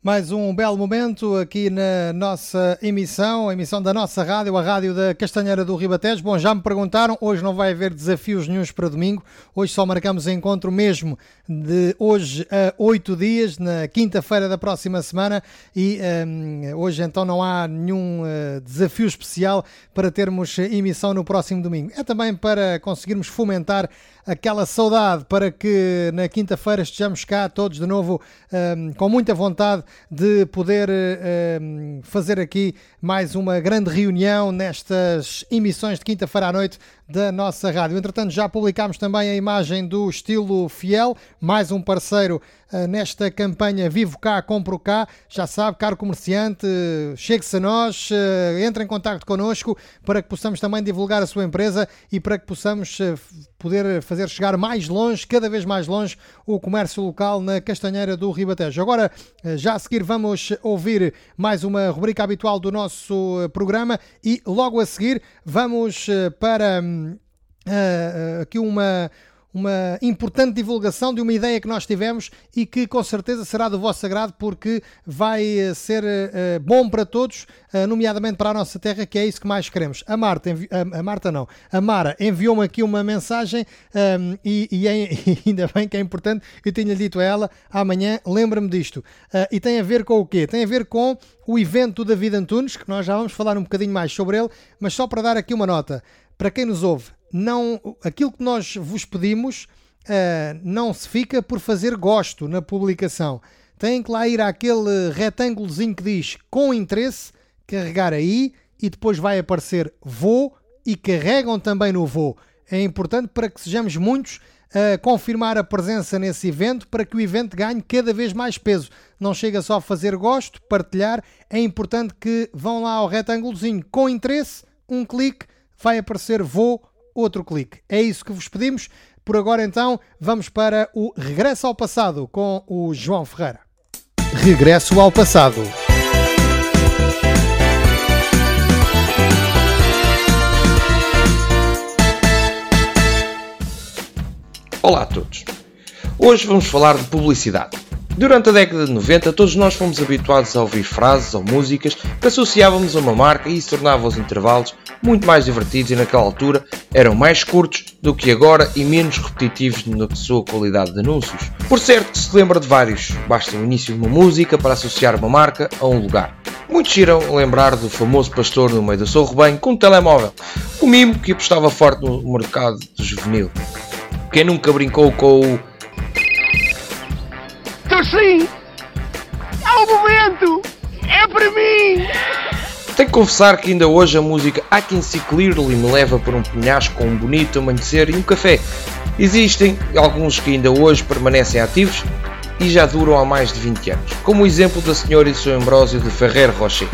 Mais um belo momento aqui na nossa emissão, a emissão da nossa rádio, a rádio da Castanheira do Ribatejo. Bom, já me perguntaram, hoje não vai haver desafios nenhums para domingo, hoje só marcamos encontro mesmo de hoje a oito dias, na quinta-feira da próxima semana e um, hoje então não há nenhum uh, desafio especial para termos emissão no próximo domingo. É também para conseguirmos fomentar aquela saudade para que na quinta-feira estejamos cá todos de novo um, com muita vontade de poder um, fazer aqui mais uma grande reunião nestas emissões de quinta-feira à noite da nossa rádio. Entretanto, já publicámos também a imagem do Estilo Fiel, mais um parceiro uh, nesta campanha Vivo Cá, Compro Cá. Já sabe, caro comerciante, chegue-se a nós, uh, entre em contato connosco para que possamos também divulgar a sua empresa e para que possamos poder fazer chegar mais longe, cada vez mais longe, o comércio local na Castanheira do Ribatejo. Agora, já a seguir, vamos ouvir mais uma rubrica habitual do nosso programa e logo a seguir vamos para uh, aqui uma, uma importante divulgação de uma ideia que nós tivemos e que com certeza será do vosso agrado porque vai ser uh, bom para todos, uh, nomeadamente para a nossa terra, que é isso que mais queremos. A Marta, a, a Marta não, a Mara enviou-me aqui uma mensagem um, e, e, é, e, ainda bem que é importante, eu tinha dito a ela, amanhã lembra-me disto. Uh, e tem a ver com o quê? Tem a ver com o evento da David Antunes, que nós já vamos falar um bocadinho mais sobre ele, mas só para dar aqui uma nota para quem nos ouve, não, aquilo que nós vos pedimos uh, não se fica por fazer gosto na publicação. Tem que lá ir àquele retângulozinho que diz com interesse, carregar aí e depois vai aparecer vou e carregam também no vou. É importante para que sejamos muitos a confirmar a presença nesse evento para que o evento ganhe cada vez mais peso. Não chega só a fazer gosto, partilhar, é importante que vão lá ao retângulozinho com interesse, um clique vai aparecer vou, outro clique. É isso que vos pedimos. Por agora, então, vamos para o Regresso ao Passado com o João Ferreira. Regresso ao Passado. Olá a todos. Hoje vamos falar de publicidade. Durante a década de 90, todos nós fomos habituados a ouvir frases ou músicas que associávamos a uma marca e isso tornava os intervalos muito mais divertidos e naquela altura eram mais curtos do que agora e menos repetitivos na sua qualidade de anúncios. Por certo que se lembra de vários, basta o início de uma música para associar uma marca a um lugar. Muitos irão lembrar do famoso pastor no meio do seu rebanho com um telemóvel, o mimo que apostava forte no mercado do juvenil. Quem nunca brincou com o Então sim! É o momento! É para mim! Tenho que confessar que ainda hoje a música I Can See Clearly me leva para um penhasco com um bonito amanhecer e um café. Existem alguns que ainda hoje permanecem ativos e já duram há mais de 20 anos, como o exemplo da Senhora e São Ambrósio de Ferrer Rocher.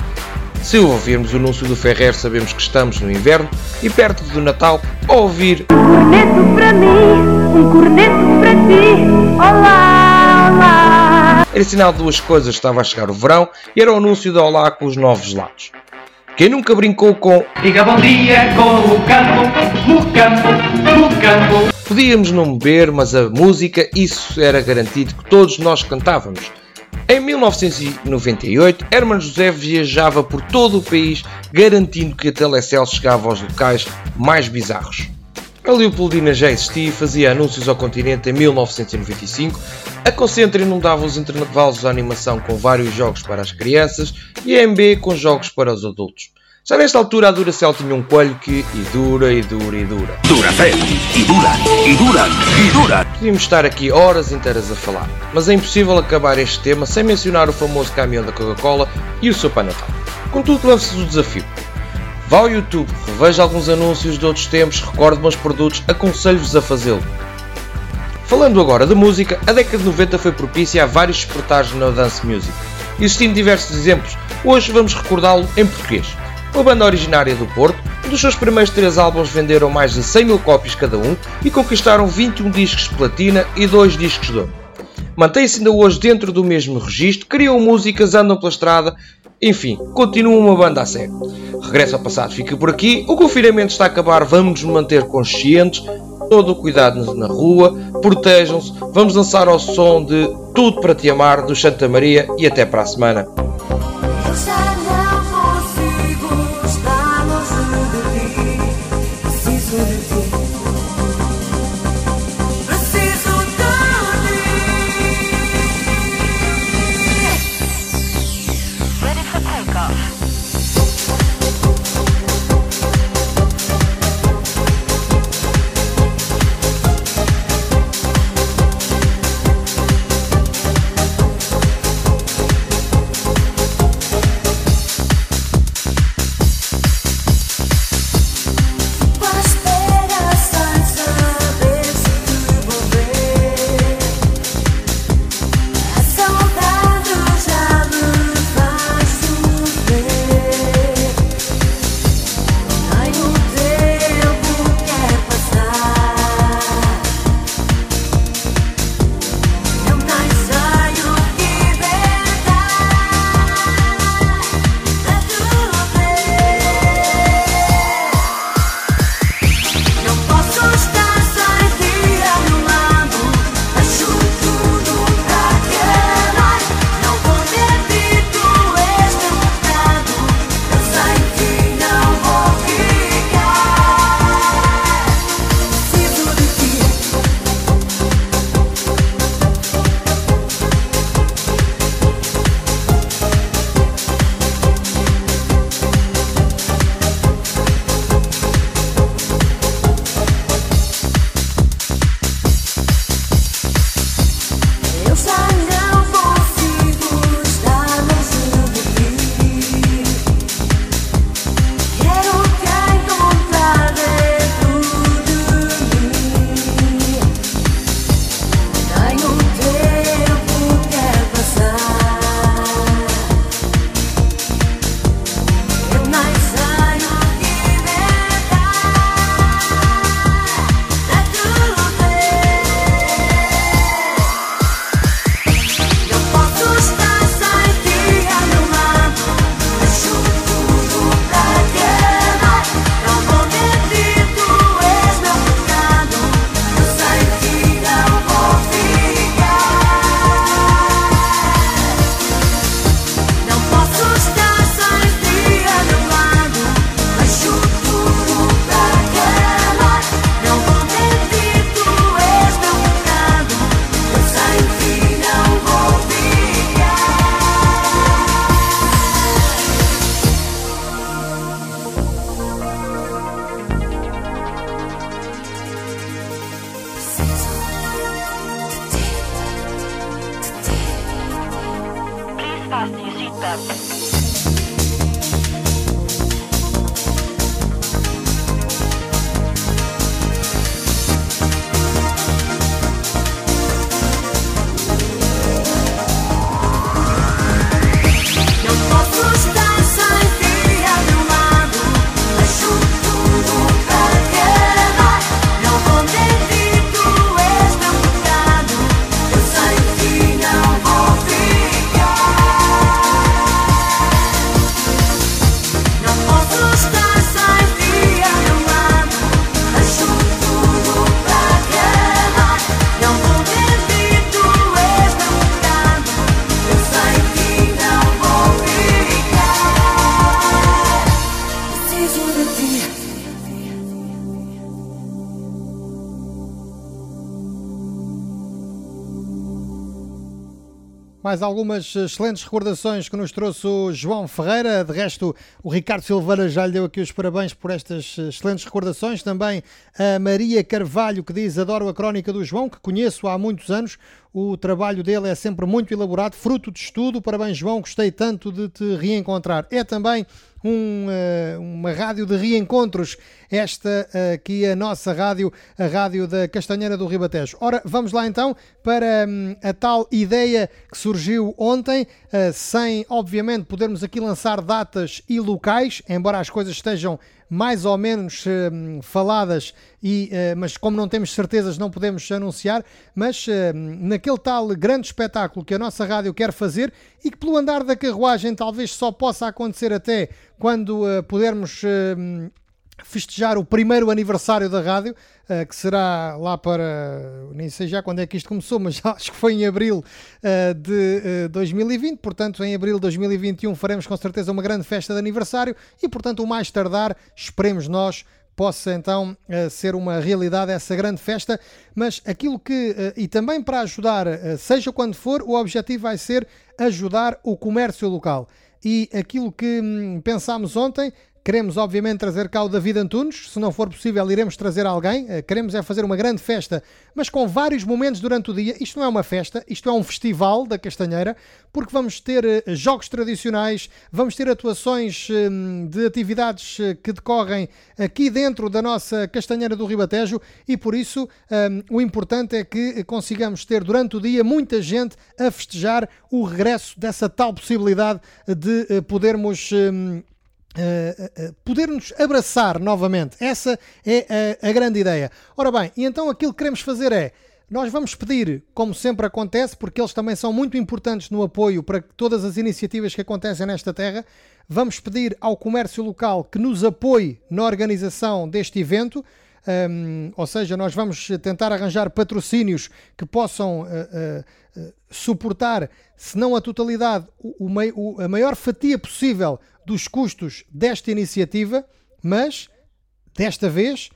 Se ouvirmos o anúncio do Ferrer sabemos que estamos no inverno e perto do Natal, ao ouvir Corneto para mim, um corneto para ti, olá. Era sinal de duas coisas, estava a chegar o verão e era o anúncio da Olá com os novos gelados. Quem nunca brincou com Diga bom dia com o campo, no campo, no campo. Podíamos não beber, mas a música, isso era garantido que todos nós cantávamos. Em 1998, Herman José viajava por todo o país, garantindo que a Telecel chegava aos locais mais bizarros. A Leopoldina já existia e fazia anúncios ao continente em 1995. A Concentra inundava os intervalos da animação com vários jogos para as crianças e a MB com jogos para os adultos. Já nesta altura a Duracell tinha um coelho que e dura e dura e dura. Duracell, e dura, e dura, e dura. Podíamos estar aqui horas inteiras a falar, mas é impossível acabar este tema sem mencionar o famoso caminhão da Coca-Cola e o seu Pai Natal. Contudo, lance-se o desafio. Vá ao YouTube, reveja alguns anúncios de outros tempos, recorde bons produtos, aconselho-vos a fazê-lo. Falando agora de música, a década de 90 foi propícia a vários despertares na dance music. Existindo diversos exemplos, hoje vamos recordá-lo em português. Uma banda originária do Porto, Um dos seus primeiros três álbuns venderam mais de 100 mil cópias cada um e conquistaram 21 discos de platina e 2 discos de ouro. Mantém-se ainda hoje dentro do mesmo registro, criam músicas, andam pela estrada, enfim, continuam uma banda a sério. Regresso ao passado fica por aqui, o confinamento está a acabar, vamos nos manter conscientes, todo o cuidado na rua, protejam-se, vamos dançar ao som de Tudo para Te Amar, do Santa Maria e até para a semana. Mais algumas excelentes recordações que nos trouxe o João Ferreira. De resto, o Ricardo Silveira já lhe deu aqui os parabéns por estas excelentes recordações. Também a Maria Carvalho, que diz: Adoro a crónica do João, que conheço há muitos anos. O trabalho dele é sempre muito elaborado, fruto de estudo. Parabéns, João. Gostei tanto de te reencontrar. É também um, eh, uma rádio de reencontros, esta aqui a nossa rádio, a rádio da Castanheira do Ribatejo. Ora, vamos lá então para hum, a tal ideia que surgiu ontem, eh, sem obviamente podermos aqui lançar datas e locais, embora as coisas estejam mais ou menos hum, faladas, e, eh, mas como não temos certezas, não podemos anunciar. Mas hum, naquele tal grande espetáculo que a nossa rádio quer fazer e que, pelo andar da carruagem, talvez só possa acontecer até quando eh, pudermos. Festejar o primeiro aniversário da rádio, eh, que será lá para, nem sei já quando é que isto começou, mas acho que foi em abril eh, de eh, 2020, portanto em abril de 2021 faremos com certeza uma grande festa de aniversário e portanto o mais tardar, esperemos nós, possa então eh, ser uma realidade essa grande festa, mas aquilo que, eh, e também para ajudar, eh, seja quando for, o objetivo vai ser ajudar o comércio local. E aquilo que hum, pensámos ontem, Queremos, obviamente, trazer cá o David Antunes. Se não for possível, iremos trazer alguém. Eh, Queremos é fazer uma grande festa, mas com vários momentos durante o dia. Isto não é uma festa, isto é um festival da Castanheira, porque vamos ter eh, jogos tradicionais, vamos ter atuações hum, de atividades eh, que decorrem aqui dentro da nossa Castanheira do Ribatejo e, por isso, hum, o importante é que consigamos ter durante o dia muita gente a festejar o regresso dessa tal possibilidade de podermos. Uh, uh, poder-nos abraçar novamente. Essa é a, a grande ideia. Ora bem, e então aquilo que queremos fazer é. Nós vamos pedir, como sempre acontece, porque eles também são muito importantes no apoio para todas as iniciativas que acontecem nesta terra, vamos pedir ao comércio local que nos apoie na organização deste evento. Um, ou seja, nós vamos tentar arranjar patrocínios que possam uh, uh, suportar, se não a totalidade, o, o- a maior fatia possível dos custos desta iniciativa, mas desta vez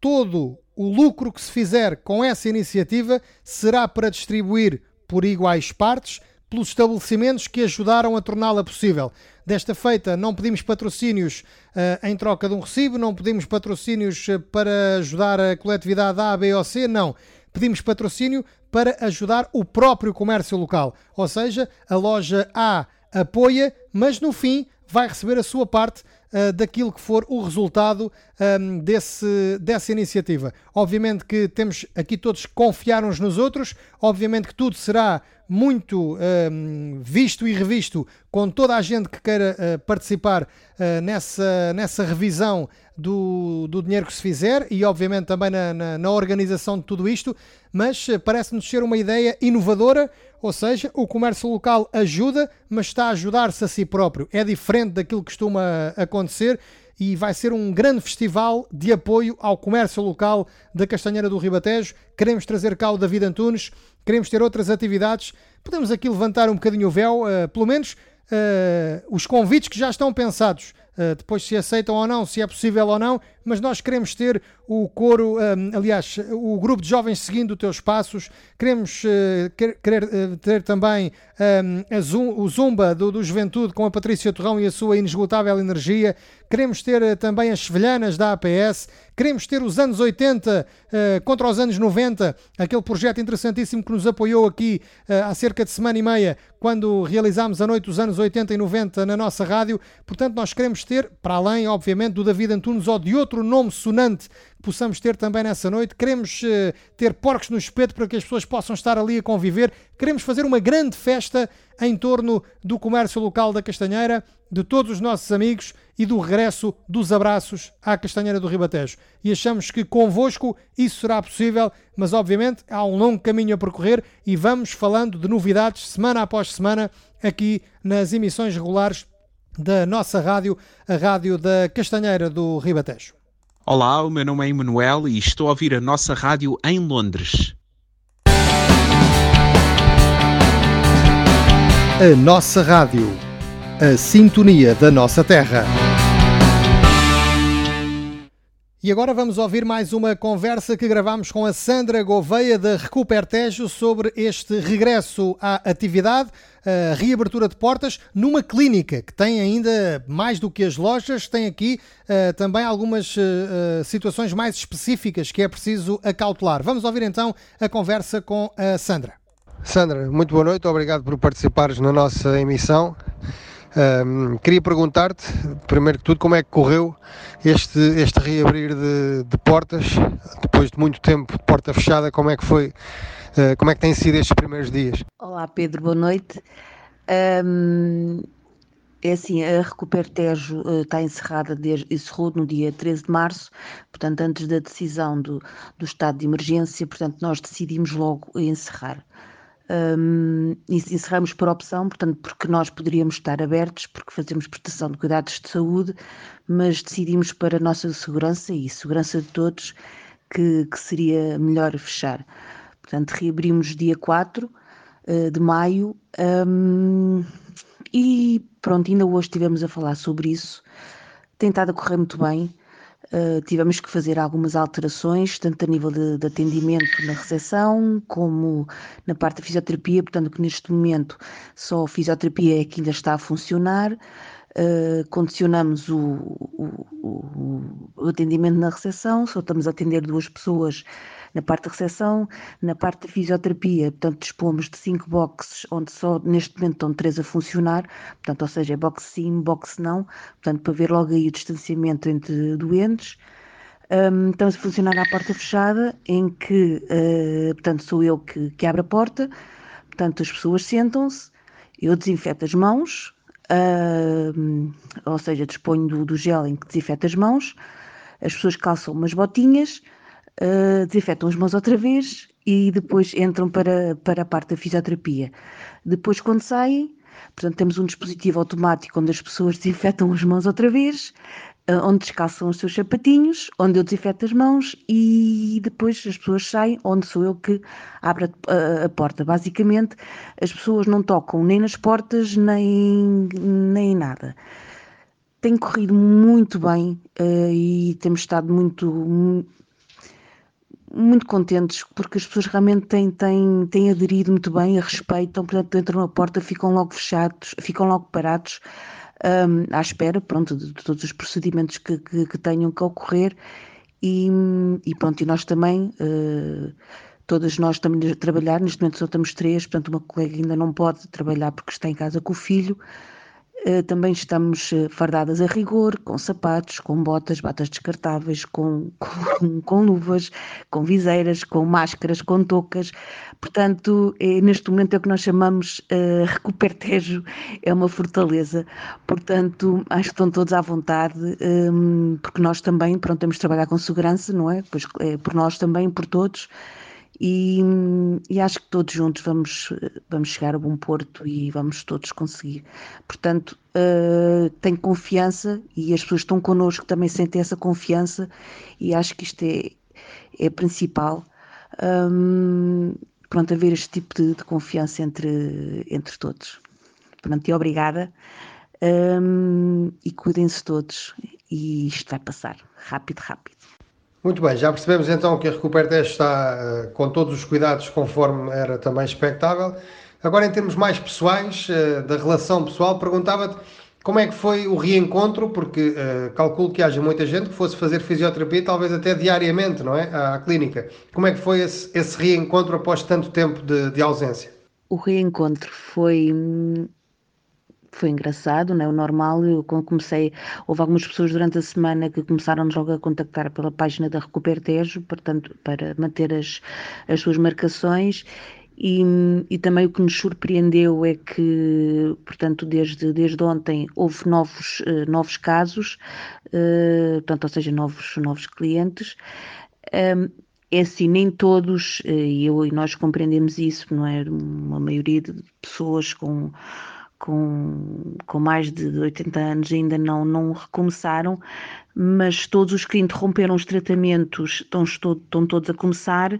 todo o lucro que se fizer com essa iniciativa será para distribuir por iguais partes pelos estabelecimentos que ajudaram a torná-la possível. Desta feita, não pedimos patrocínios eh, em troca de um recibo, não pedimos patrocínios eh, para ajudar a coletividade A, B ou C, não. Pedimos patrocínio para ajudar o próprio comércio local. Ou seja, a loja A apoia, mas no fim vai receber a sua parte uh, daquilo que for o resultado um, desse, dessa iniciativa. Obviamente que temos aqui todos que confiar uns nos outros, obviamente que tudo será muito um, visto e revisto com toda a gente que queira uh, participar uh, nessa, nessa revisão do, do dinheiro que se fizer e obviamente também na, na, na organização de tudo isto, mas uh, parece-nos ser uma ideia inovadora, ou seja, o comércio local ajuda, mas está a ajudar-se a si próprio. É diferente daquilo que costuma acontecer e vai ser um grande festival de apoio ao comércio local da Castanheira do Ribatejo. Queremos trazer cá o David Antunes, queremos ter outras atividades. Podemos aqui levantar um bocadinho o véu, uh, pelo menos uh, os convites que já estão pensados. Uh, depois se aceitam ou não, se é possível ou não, mas nós queremos ter o coro, aliás, o grupo de jovens seguindo os teus passos, queremos uh, quer, querer uh, ter também o Zumba do, do Juventude com a Patrícia Torrão e a sua inesgotável energia, queremos ter também as Sevilhanas da APS, queremos ter os anos 80 uh, contra os anos 90, aquele projeto interessantíssimo que nos apoiou aqui uh, há cerca de semana e meia, quando realizámos a noite dos anos 80 e 90 na nossa rádio. Portanto, nós queremos ter, para além, obviamente, do David Antunes ou de outro nome sonante possamos ter também nessa noite, queremos uh, ter porcos no espeto para que as pessoas possam estar ali a conviver. Queremos fazer uma grande festa em torno do comércio local da Castanheira, de todos os nossos amigos e do regresso dos abraços à Castanheira do Ribatejo. E achamos que convosco isso será possível, mas obviamente há um longo caminho a percorrer e vamos falando de novidades semana após semana aqui nas emissões regulares da nossa rádio, a rádio da Castanheira do Ribatejo. Olá, o meu nome é Emanuel e estou a ouvir a nossa rádio em Londres. A nossa rádio, a sintonia da nossa terra. E agora vamos ouvir mais uma conversa que gravamos com a Sandra Gouveia da Recupertejo sobre este regresso à atividade, a reabertura de portas numa clínica que tem ainda mais do que as lojas, tem aqui uh, também algumas uh, situações mais específicas que é preciso acautelar. Vamos ouvir então a conversa com a Sandra. Sandra, muito boa noite, obrigado por participares na nossa emissão. Um, queria perguntar-te, primeiro que tudo, como é que correu este, este reabrir de, de, portas, depois de muito tempo de porta fechada, como é que foi, uh, como é que têm sido estes primeiros dias? Olá Pedro, boa noite. Um, É assim, a Recupero Tejo eh, está encerrada, desde, encerrou no dia 13 de março, portanto, antes da decisão do, do estado de emergência, portanto, nós decidimos logo encerrar. Um, encerramos por opção, portanto, porque nós poderíamos estar abertos, porque fazemos prestação de cuidados de saúde, mas decidimos para a nossa segurança e segurança de todos que, que seria melhor fechar. Portanto, reabrimos dia 4 uh, de maio um, e pronto, ainda hoje estivemos a falar sobre isso. Tem estado a correr muito bem. Uh, tivemos que fazer algumas alterações, tanto a nível de, de, atendimento na recepção, como na parte da fisioterapia, portanto que neste momento só a fisioterapia é que ainda está a funcionar. Uh, condicionamos o, o, o, o, atendimento na recepção, só estamos a atender duas pessoas na parte da recepção, na parte da fisioterapia, portanto, dispomos de cinco boxes, onde só neste momento estão três a funcionar, portanto, ou seja, é box sim, box não, portanto, para ver logo aí o distanciamento entre doentes. Um, estamos a funcionar à porta fechada, em que, uh, portanto, sou eu que, que abro a porta, portanto, as pessoas sentam-se, eu desinfeto as mãos, uh, ou seja, disponho do, do gel em que desinfeto as mãos, as pessoas calçam umas botinhas, uh, desinfetam as mãos outra vez e depois entram para, para a parte da fisioterapia. Depois, quando saem, portanto, temos um dispositivo automático onde as pessoas desinfetam as mãos outra vez, uh, onde descalçam os seus sapatinhos, onde eu desinfeto as mãos e depois as pessoas saem, onde sou eu que abro a, a, a porta. Basicamente, as pessoas não tocam nem nas portas, nem, nem em nada tem corrido muito bem uh, e temos estado muito, muito contentes porque as pessoas realmente têm, têm, têm aderido muito bem, a respeitam, portanto entram na porta, ficam logo fechados, ficam logo parados um, à espera, pronto, de, de, todos os procedimentos que, que, que, tenham que ocorrer. E, e pronto, e nós também, uh, todas nós estamos a trabalhar, neste momento só estamos três, portanto uma colega ainda não pode trabalhar porque está em casa com o filho, também estamos eh, fardadas a rigor, com sapatos, com botas, batas descartáveis, com, com, com luvas, com viseiras, com máscaras, com toucas. Portanto, é, neste momento é o que nós chamamos uh, recupertejo, é uma fortaleza. Portanto, acho que estão todos à vontade, um, ehm, porque nós também, pronto, temos de trabalhar com segurança, não é? Pois, é por nós também, por todos. E, e, acho que todos juntos vamos, vamos chegar a bom porto e vamos todos conseguir. Portanto, uh, tenho confiança e as pessoas que estão connosco também sentem essa confiança e acho que isto é, é principal. Um, pronto, haver este tipo de, de, confiança entre, entre todos. Pronto, e obrigada. Um, e cuidem-se todos e isto vai passar rápido, rápido. Muito bem, já percebemos então que a Recuperteste está uh, com todos os cuidados conforme era também expectável. Agora, em termos mais pessoais, uh, da relação pessoal, perguntava-te como é que foi o reencontro, porque uh, calculo que haja muita gente que fosse fazer fisioterapia, talvez até diariamente, não é? À, à clínica. Como é que foi esse, esse reencontro após tanto tempo de, de ausência? O reencontro foi hum, foi engraçado, né? o normal, eu comecei, houve algumas pessoas durante a semana que começaram logo a contactar pela página da Recupertejo, portanto, para manter as, as suas marcações e, e, também o que nos surpreendeu é que, portanto, desde, desde ontem houve novos, uh, novos casos, uh, portanto, ou seja, novos, novos clientes. Um, é assim, nem todos, uh, e eu e nós compreendemos isso, não é? Uma maioria de pessoas com com, com mais de 80 anos ainda não, não recomeçaram, mas todos os que interromperam os tratamentos estão, estão todos a começar.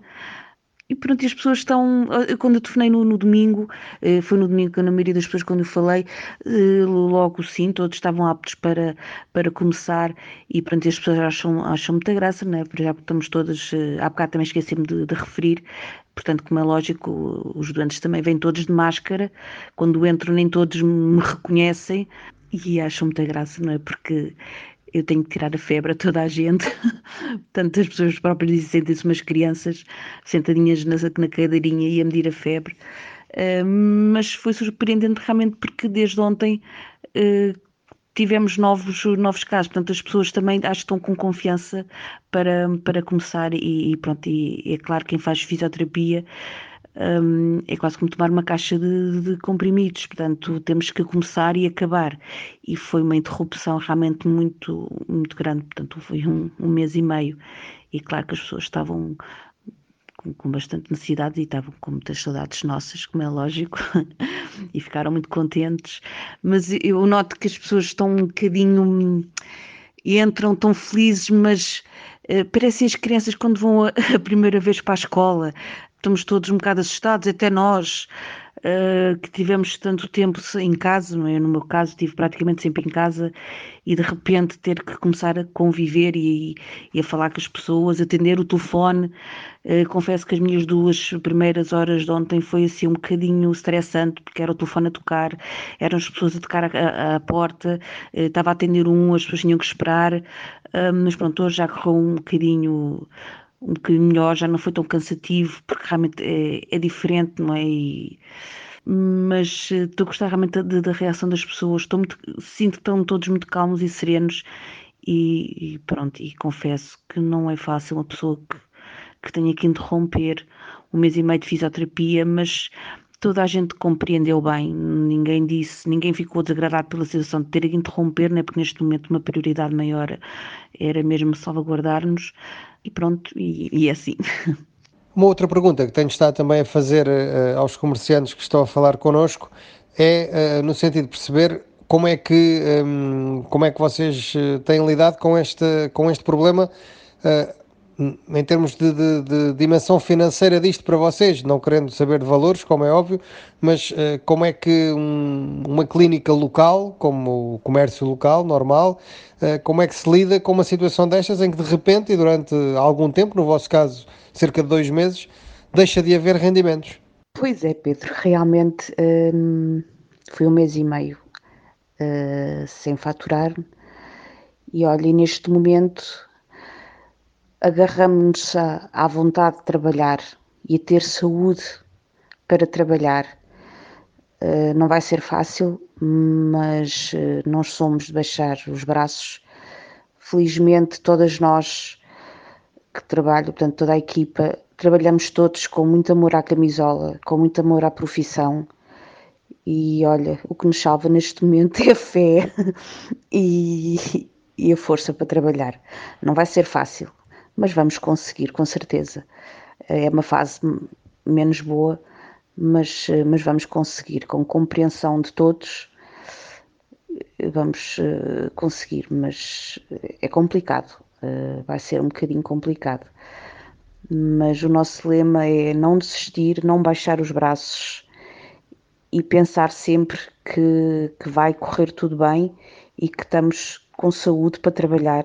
E pronto, as pessoas estão. Quando eu telefonei no, no, domingo, eh, foi no domingo que na maioria das pessoas, quando eu falei, eh, logo sim, todos estavam aptos para, para começar. E pronto, as pessoas acham, acham muita graça, não é? Porque já estamos todas. Eh, há bocado também esqueci-me de, de referir Portanto, como é lógico, os doentes também vêm todos de máscara. Quando entro, nem todos me reconhecem e acham muita graça, não é? Porque eu tenho que tirar a febre a toda a gente. Portanto, as pessoas próprias sentem-se umas crianças sentadinhas na, na cadeirinha e a medir a febre. Uh, mas foi surpreendente realmente porque desde ontem uh, tivemos novos, novos casos, portanto as pessoas também acho que estão com confiança para, para começar e, e pronto, e é claro quem faz fisioterapia hum, é quase como tomar uma caixa de, de comprimidos, portanto temos que começar e acabar. E foi uma interrupção realmente muito, muito grande, portanto foi um, um mês e meio. E claro que as pessoas estavam com, com bastante necessidade e estavam com muitas saudades nossas, como é lógico, e ficaram muito contentes. Mas eu noto que as pessoas estão um bocadinho. entram tão felizes, mas eh, parecem as crianças quando vão a, a primeira vez para a escola. Estamos todos um bocado assustados, até nós. Eh, que tivemos tanto tempo em casa, é? no meu caso estive praticamente sempre em casa e de repente ter que começar a conviver e, e a falar com as pessoas, atender o telefone. Eh, confesso que as minhas duas primeiras horas de ontem foi assim um bocadinho estressante, porque era o telefone a tocar, eram as pessoas a tocar a porta, eh, estava a atender um, as pessoas tinham que esperar, mas pronto, hoje já correu um bocadinho um bocadinho melhor, já não foi tão cansativo, porque realmente é, é diferente, não é? E- mas eh, estou a gostar realmente da, da reação das pessoas, estou muito, sinto que estão todos muito calmos e serenos e, e pronto, e confesso que não é fácil uma pessoa que, que tenha que interromper um mês e meio de fisioterapia, mas toda a gente compreendeu bem, ninguém disse, ninguém ficou desagradado pela situação de ter que interromper, né? porque neste momento uma prioridade maior era mesmo salvaguardar-nos e pronto, e, e é assim. Uma outra pergunta que tenho estado também a fazer eh, aos comerciantes que estão a falar connosco é eh, no sentido de perceber como é que, hum, como é que vocês eh, têm lidado com este, com este problema eh, em termos de, de- de dimensão financeira disto para vocês, não querendo saber de valores, como é óbvio, mas eh, como é que um- uma clínica local, como o comércio local, normal, eh, como é que se lida com uma situação destas em que de repente e durante algum tempo, no vosso caso cerca de dois meses, deixa de haver rendimentos? Pois é, Pedro, realmente hum, foi um mês e meio uh, sem faturar e olha, neste momento agarramos-nos à, vontade de trabalhar e a ter saúde para trabalhar. Uh, não vai ser fácil, mas uh, nós somos de baixar os braços. Felizmente, todas nós que trabalham, portanto, toda a equipa, trabalhamos todos com muito amor à camisola, com muito amor à profissão. E olha, o que nos salva neste momento é a fé e, e a força para trabalhar. Não vai ser fácil, mas vamos conseguir, com certeza. É uma fase menos boa, mas, eh, mas vamos conseguir, com compreensão de todos, eh, vamos eh, conseguir, mas é complicado, eh, vai ser um bocadinho complicado. Mas o nosso lema é não desistir, não baixar os braços e pensar sempre que, que vai correr tudo bem e que estamos com saúde para trabalhar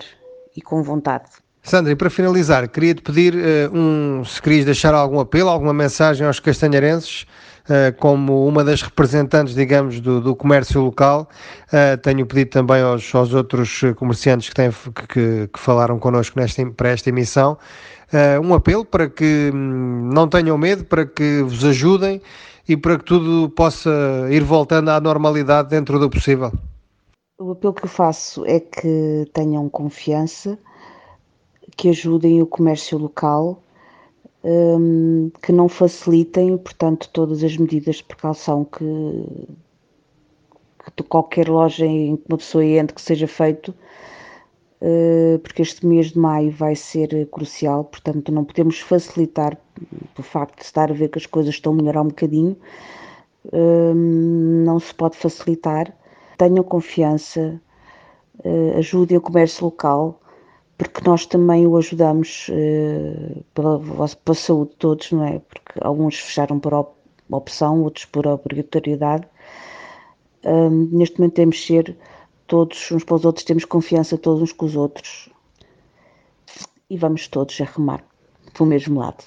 e com vontade. Sandra, e para finalizar, queria-te pedir eh, um, se querias deixar algum apelo, alguma mensagem aos castanharenses, eh, como uma das representantes, digamos, do, do comércio local. Eh, tenho pedido também aos, aos outros comerciantes que, têm, que, que- que falaram connosco nesta, para esta emissão, um apelo para que hum, não tenham medo, para que vos ajudem e para que tudo possa ir voltando à normalidade dentro do possível. O apelo que eu faço é que tenham confiança, que ajudem o comércio local, hum, que não facilitem, portanto, todas as medidas de precaução que, que qualquer loja em que uma pessoa entre que seja feito, eh, porque este mês de maio vai ser crucial, portanto, não podemos facilitar o facto de estar a ver que as coisas estão a melhorar um bocadinho, hum, não se pode facilitar. Tenham confiança, eh, ajudem o comércio local, porque nós também o ajudamos eh, pela, pela saúde de todos, não é? Porque alguns fecharam por op- opção, outros por obrigatoriedade. Hum, neste momento temos de ser todos uns para os outros, temos confiança todos uns com os outros e vamos todos a remar pelo mesmo lado.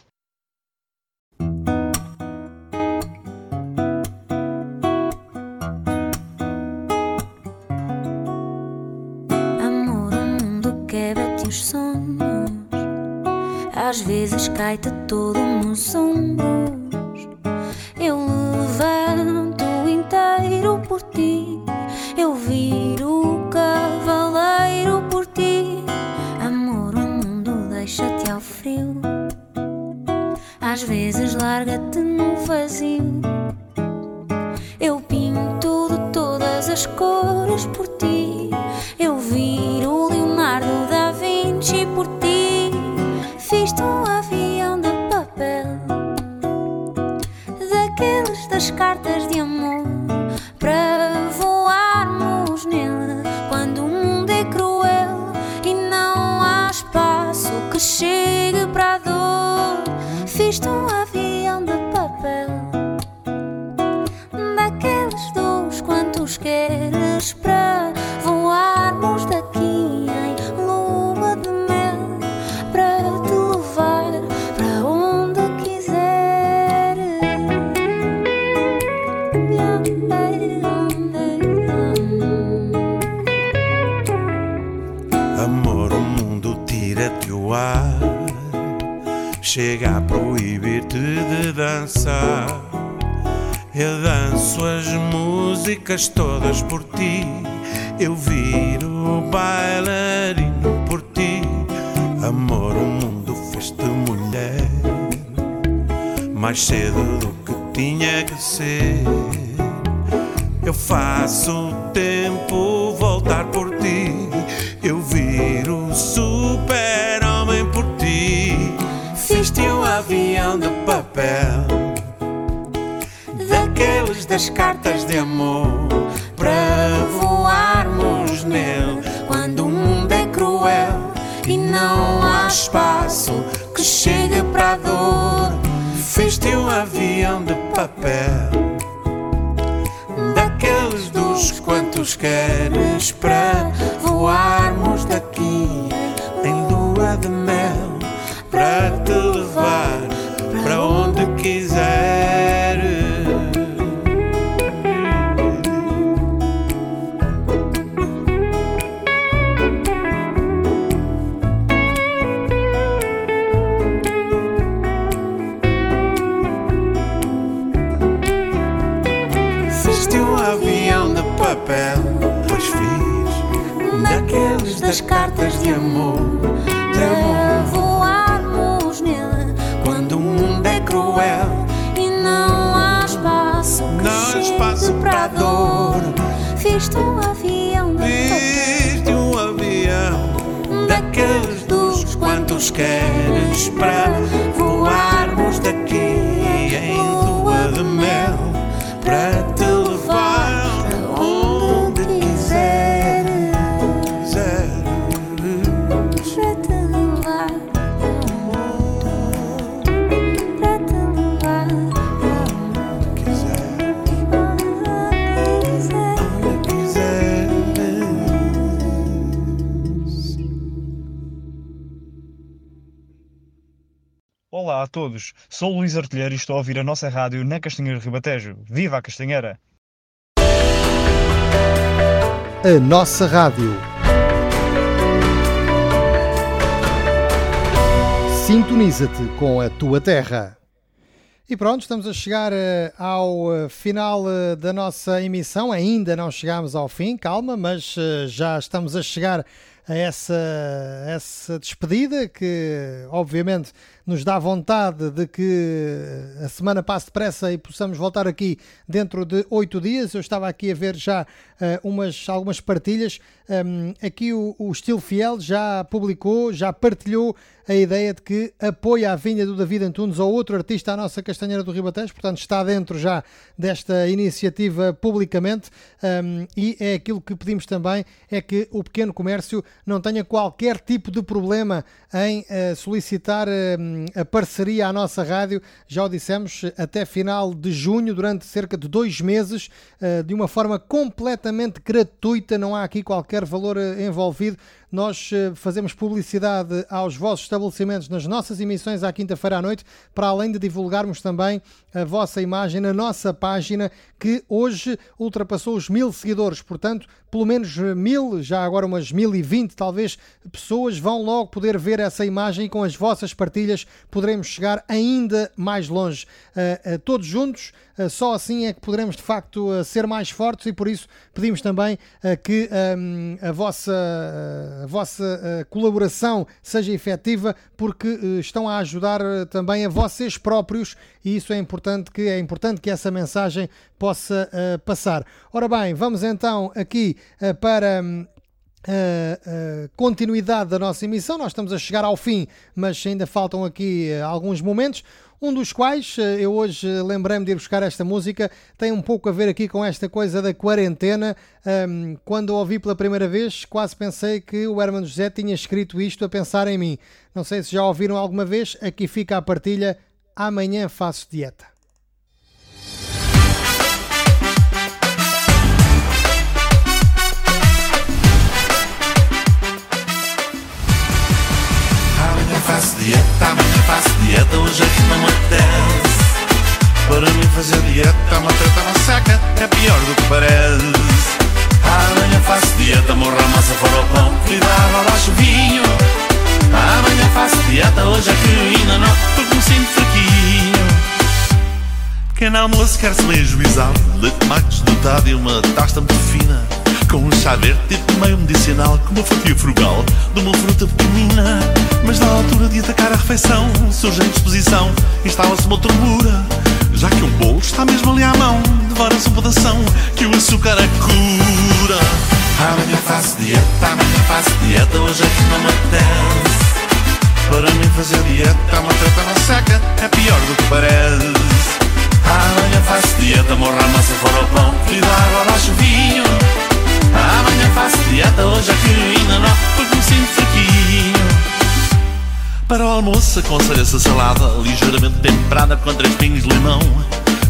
Às vezes cai-te todo nos ombros. Eu levanto inteiro por ti. Eu viro cavaleiro por ti. Amor, o mundo deixa-te ao frio. às vezes larga-te no vazio. Dos quantos queres para voarmos daqui em lua de mel para todos, sou Luís Artilheiro e estou a ouvir a nossa rádio na Castanheira Ribatejo. Viva a Castanheira! A nossa rádio. Sintoniza-te com a tua terra. E pronto, estamos a chegar eh, ao eh, final eh, da nossa emissão. Ainda não chegámos ao fim, calma, mas já estamos a chegar a essa, essa despedida que, obviamente, nos dá vontade de que a semana passe depressa e possamos voltar aqui dentro de oito dias. Eu estava aqui a ver já eh, umas, algumas partilhas. Um, aqui o, o Estilo Fiel já publicou, já partilhou a ideia de que apoia a vinda do David Antunes ou outro artista à nossa Castanheira do Ribatejo, portanto está dentro já desta iniciativa publicamente um, e é aquilo que pedimos também, é que o pequeno comércio não tenha qualquer tipo de problema em uh, solicitar um, a parceria à nossa rádio, já o dissemos, até final de junho, durante cerca de dois meses, uh, de uma forma completamente gratuita, não há aqui qualquer valor uh, envolvido. Nós uh, fazemos publicidade aos vossos estabelecimentos nas nossas emissões à quinta-feira à noite, para além de divulgarmos também a vossa imagem na nossa página, que hoje ultrapassou os mil seguidores. Portanto, pelo menos mil, já agora umas mil e vinte, talvez, pessoas vão logo poder ver essa imagem e com as vossas partilhas poderemos chegar ainda mais longe. Uh, uh, todos juntos, só assim é que poderemos de facto ser mais fortes e por isso pedimos também que um, a vossa a vossa eh, colaboração seja efetiva, porque eh, estão a ajudar eh, também a vocês próprios e isso é importante que é importante que essa mensagem possa eh, passar. Ora bem, vamos então aqui eh, para a, a continuidade da nossa emissão. Nós estamos a chegar ao fim, mas ainda faltam aqui eh, alguns momentos. Um dos quais eh, eu hoje eh, lembrei-me de ir buscar esta música, tem um pouco a ver aqui com esta coisa da quarentena. Ahm, quando a ouvi pela primeira vez, quase pensei que o Hermano José tinha escrito isto a pensar em mim. Não sei se já ouviram alguma vez, aqui fica a partilha. Amanhã faço dieta. Faço dieta, amanhã faço dieta, hoje é que não me apetece. Para mim fazer dieta é uma treta, uma seca, é pior do que parece. Amanhã faço dieta, morro a massa fora o pão, água abaixo o vinho. Amanhã faço dieta, hoje é que ainda não, porque me sinto fraquinho. Pequeno almoço quer-se bem ajuizado De tomates dotado e uma tasta muito fina. Com um chá verde tipo meio medicinal Com uma fatia frugal de uma fruta pequenina. Mas na altura de atacar a refeição Surge a indisposição, instala-se uma tormura Já que um bolo está mesmo ali à mão Devora-se um pedação que o açúcar a cura. Amanhã faço dieta, amanhã faço dieta Hoje é que não me apetece. Para mim fazer dieta uma treta uma seca É pior do que parece Amanhã faço dieta, morro a massa fora o pão E dá água abaixo o vinho. Amanhã faço dieta, hoje que ainda não Porque me sinto fraquinho. Para o almoço aconselha-se a salada Ligeiramente temperada com três pinhos de limão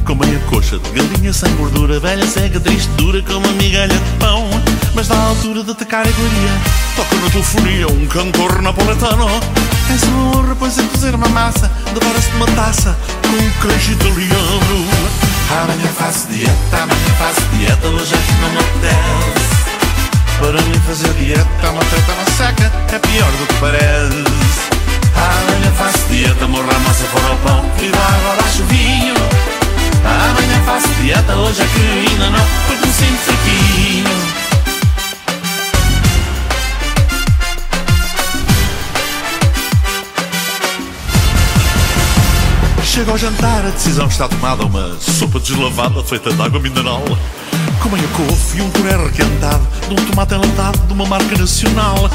Com meia coxa de galinha sem gordura Velha, cega, triste, dura como uma migalha de pão. Mas na altura de atacar a iguaria Toca na telefonia um cantor napoletano. É só honra, pois é cozer uma massa Devora-se de uma taça com um queijo italiano Amanhã faço dieta, amanhã faço dieta Hoje é que não me apetece. Para mim fazer dieta uma treta, uma seca É pior do que parece. Amanhã faço dieta, morro a massa fora o pão E dá água abaixo o vinho Amanhã faço dieta, hoje é que ainda não Porque me sinto fraquinho Chega ao jantar, a decisão está tomada. Uma sopa deslavada feita de água mineral Com meia couve e um puré requentado De um tomate enlatado de uma marca nacional?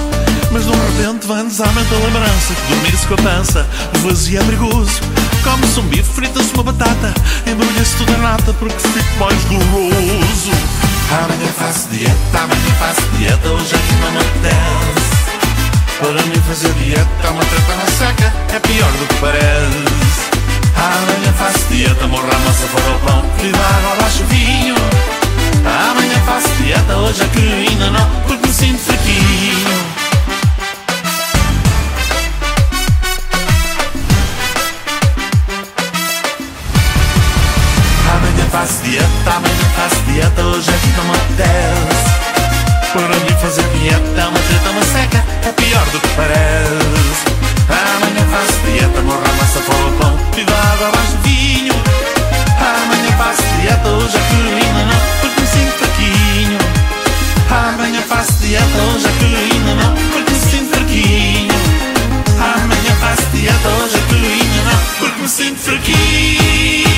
Mas de repente vem-nos à mente a lembrança Que dormir-se com a pança vazia é perigoso. Come-se um bife, frita-se uma batata Embrulha-se tudo em nata porque fico mais goloso. Amanhã faço dieta, amanhã faço dieta Hoje é que não me apetece. Para mim fazer dieta é uma treta na seca É pior do que parece. Amanhã faço dieta, morro a massa fora o pão E dá água abaixo o vinho Amanhã faço dieta, hoje que ainda não Porque me sinto fraquinho. Amanhã faço dieta, amanhã faço dieta Hoje que não me apetece Para mim fazer dieta uma treta, uma seca É pior do que parece. Amanhã faço dieta, morro a massa fora o pão dá água do vinho. Amanhã faço dieta, hoje é faço dieta, hoje ainda não Porque me sinto fraquinho Amanhã faço dieta, hoje ainda não Porque me sinto fraquinho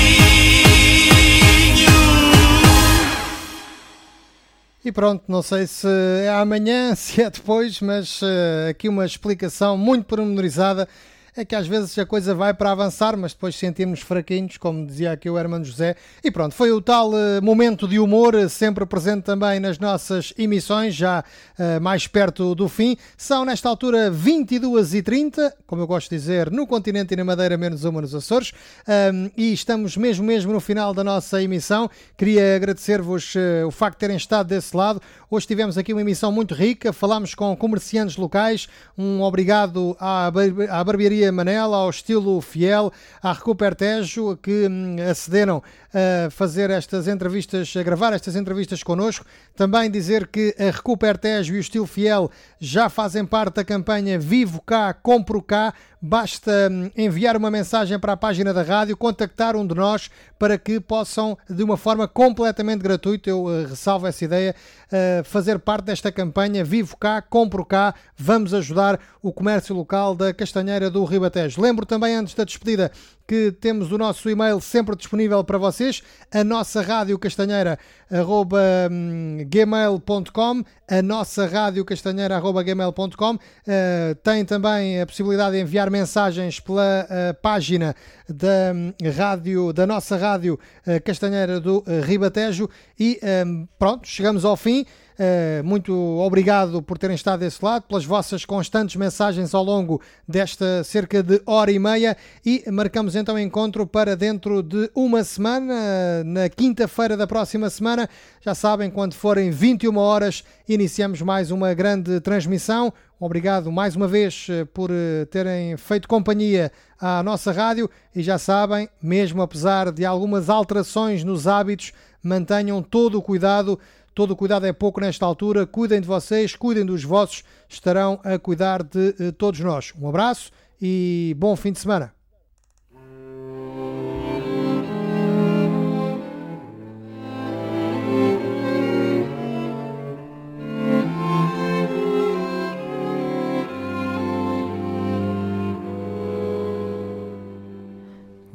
E pronto, não sei se é amanhã, se é depois, mas eh, aqui uma explicação muito pormenorizada. É que às vezes a coisa vai para avançar, mas depois sentimos fraquinhos, como dizia aqui o Hermano José. E pronto, foi o tal eh, momento de humor, eh, sempre presente também nas nossas emissões, já eh, mais perto do fim. São nesta altura 22h30, como eu gosto de dizer, no continente e na Madeira, menos uma nos Açores. Ahm, e estamos mesmo, mesmo no final da nossa emissão. Queria agradecer-vos eh, o facto de terem estado desse lado. Hoje tivemos aqui uma emissão muito rica, falámos com comerciantes locais. Um obrigado à, bar- à barbearia Maria Manela, ao Estilo Fiel, à Recuper Tejo, que hum, acederam a fazer estas entrevistas, a gravar estas entrevistas connosco. Também dizer que a Recuper Tejo e o Estilo Fiel já fazem parte da campanha Vivo Cá, Compro Cá. Basta hum, enviar uma mensagem para a página da rádio, contactar um de nós para que possam, de uma forma completamente gratuita, eu eh, ressalvo essa ideia, eh, fazer parte desta campanha Vivo Cá, Compro Cá, vamos ajudar o comércio local da Castanheira do Ribatejo. Lembro também, antes da despedida, que temos o nosso e-mail sempre disponível para vocês, a nossa rádio castanheira arroba, hum, gmail.com, a nossa rádio castanheira arroba gmail.com. Eh, tem também a possibilidade de enviar mensagens pela eh, página da hum, rádio, da nossa rádio eh, castanheira do Ribatejo e hum, pronto, chegamos ao fim. Uh, muito obrigado por terem estado desse lado, pelas vossas constantes mensagens ao longo desta cerca de hora e meia e marcamos então encontro para dentro de uma semana, na quinta-feira da próxima semana. Já sabem, quando forem 21 horas, iniciamos mais uma grande transmissão. Obrigado mais uma vez uh, por terem feito companhia à nossa rádio e já sabem, mesmo apesar de algumas alterações nos hábitos, mantenham todo o cuidado Todo o cuidado é pouco nesta altura. Cuidem de vocês, cuidem dos vossos, estarão a cuidar de eh, todos nós. Um abraço e bom fim de semana.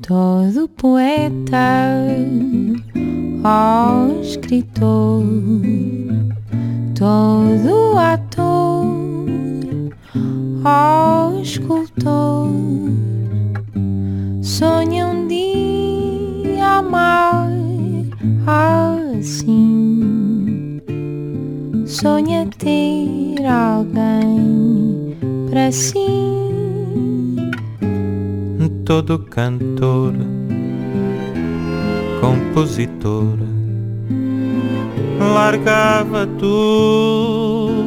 Todo poeta, ó escritor, todo ator, ó escultor, sonha um dia amar assim, sonha ter alguém para si. todo cantor, compositor, largava tudo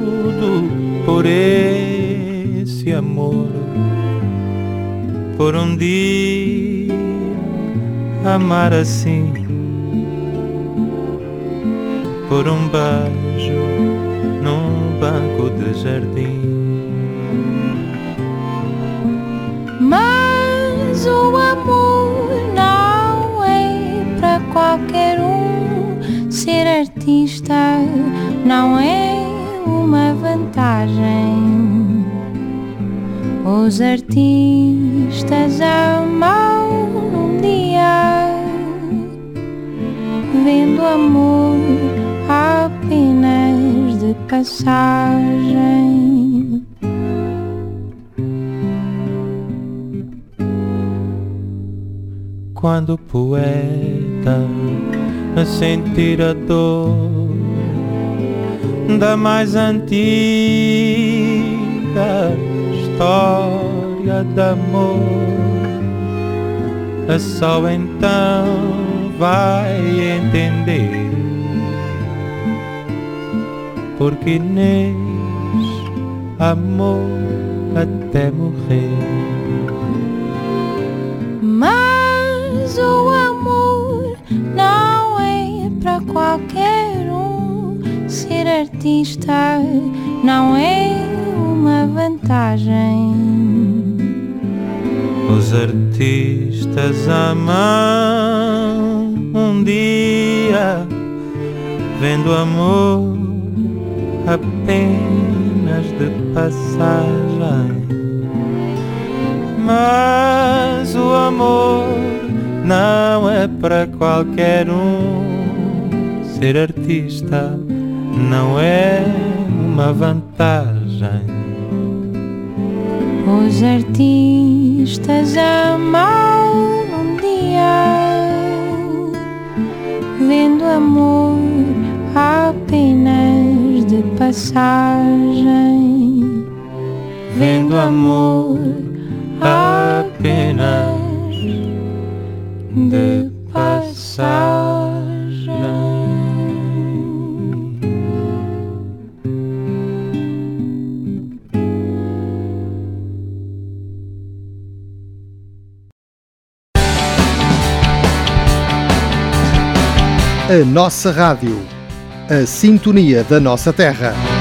por esse amor, por um dia amar assim, por um beijo num banco de jardim. Qualquer um. Ser artista não é uma vantagem. Os artistas amam num dia, vendo amor apenas de passagem. quando o poeta a sentir a dor da mais antiga história de amor, só então vai entender porque Inês amou até morrer. Artista não é uma vantagem. Os artistas amam um dia, vendo amor apenas de passagem. Mas o amor não é para qualquer um. Ser artista não é uma vantagem. Os artistas amam um dia, vendo amor apenas de passagem. Vendo amor apenas de passagem. A nossa rádio. A sintonia da nossa terra.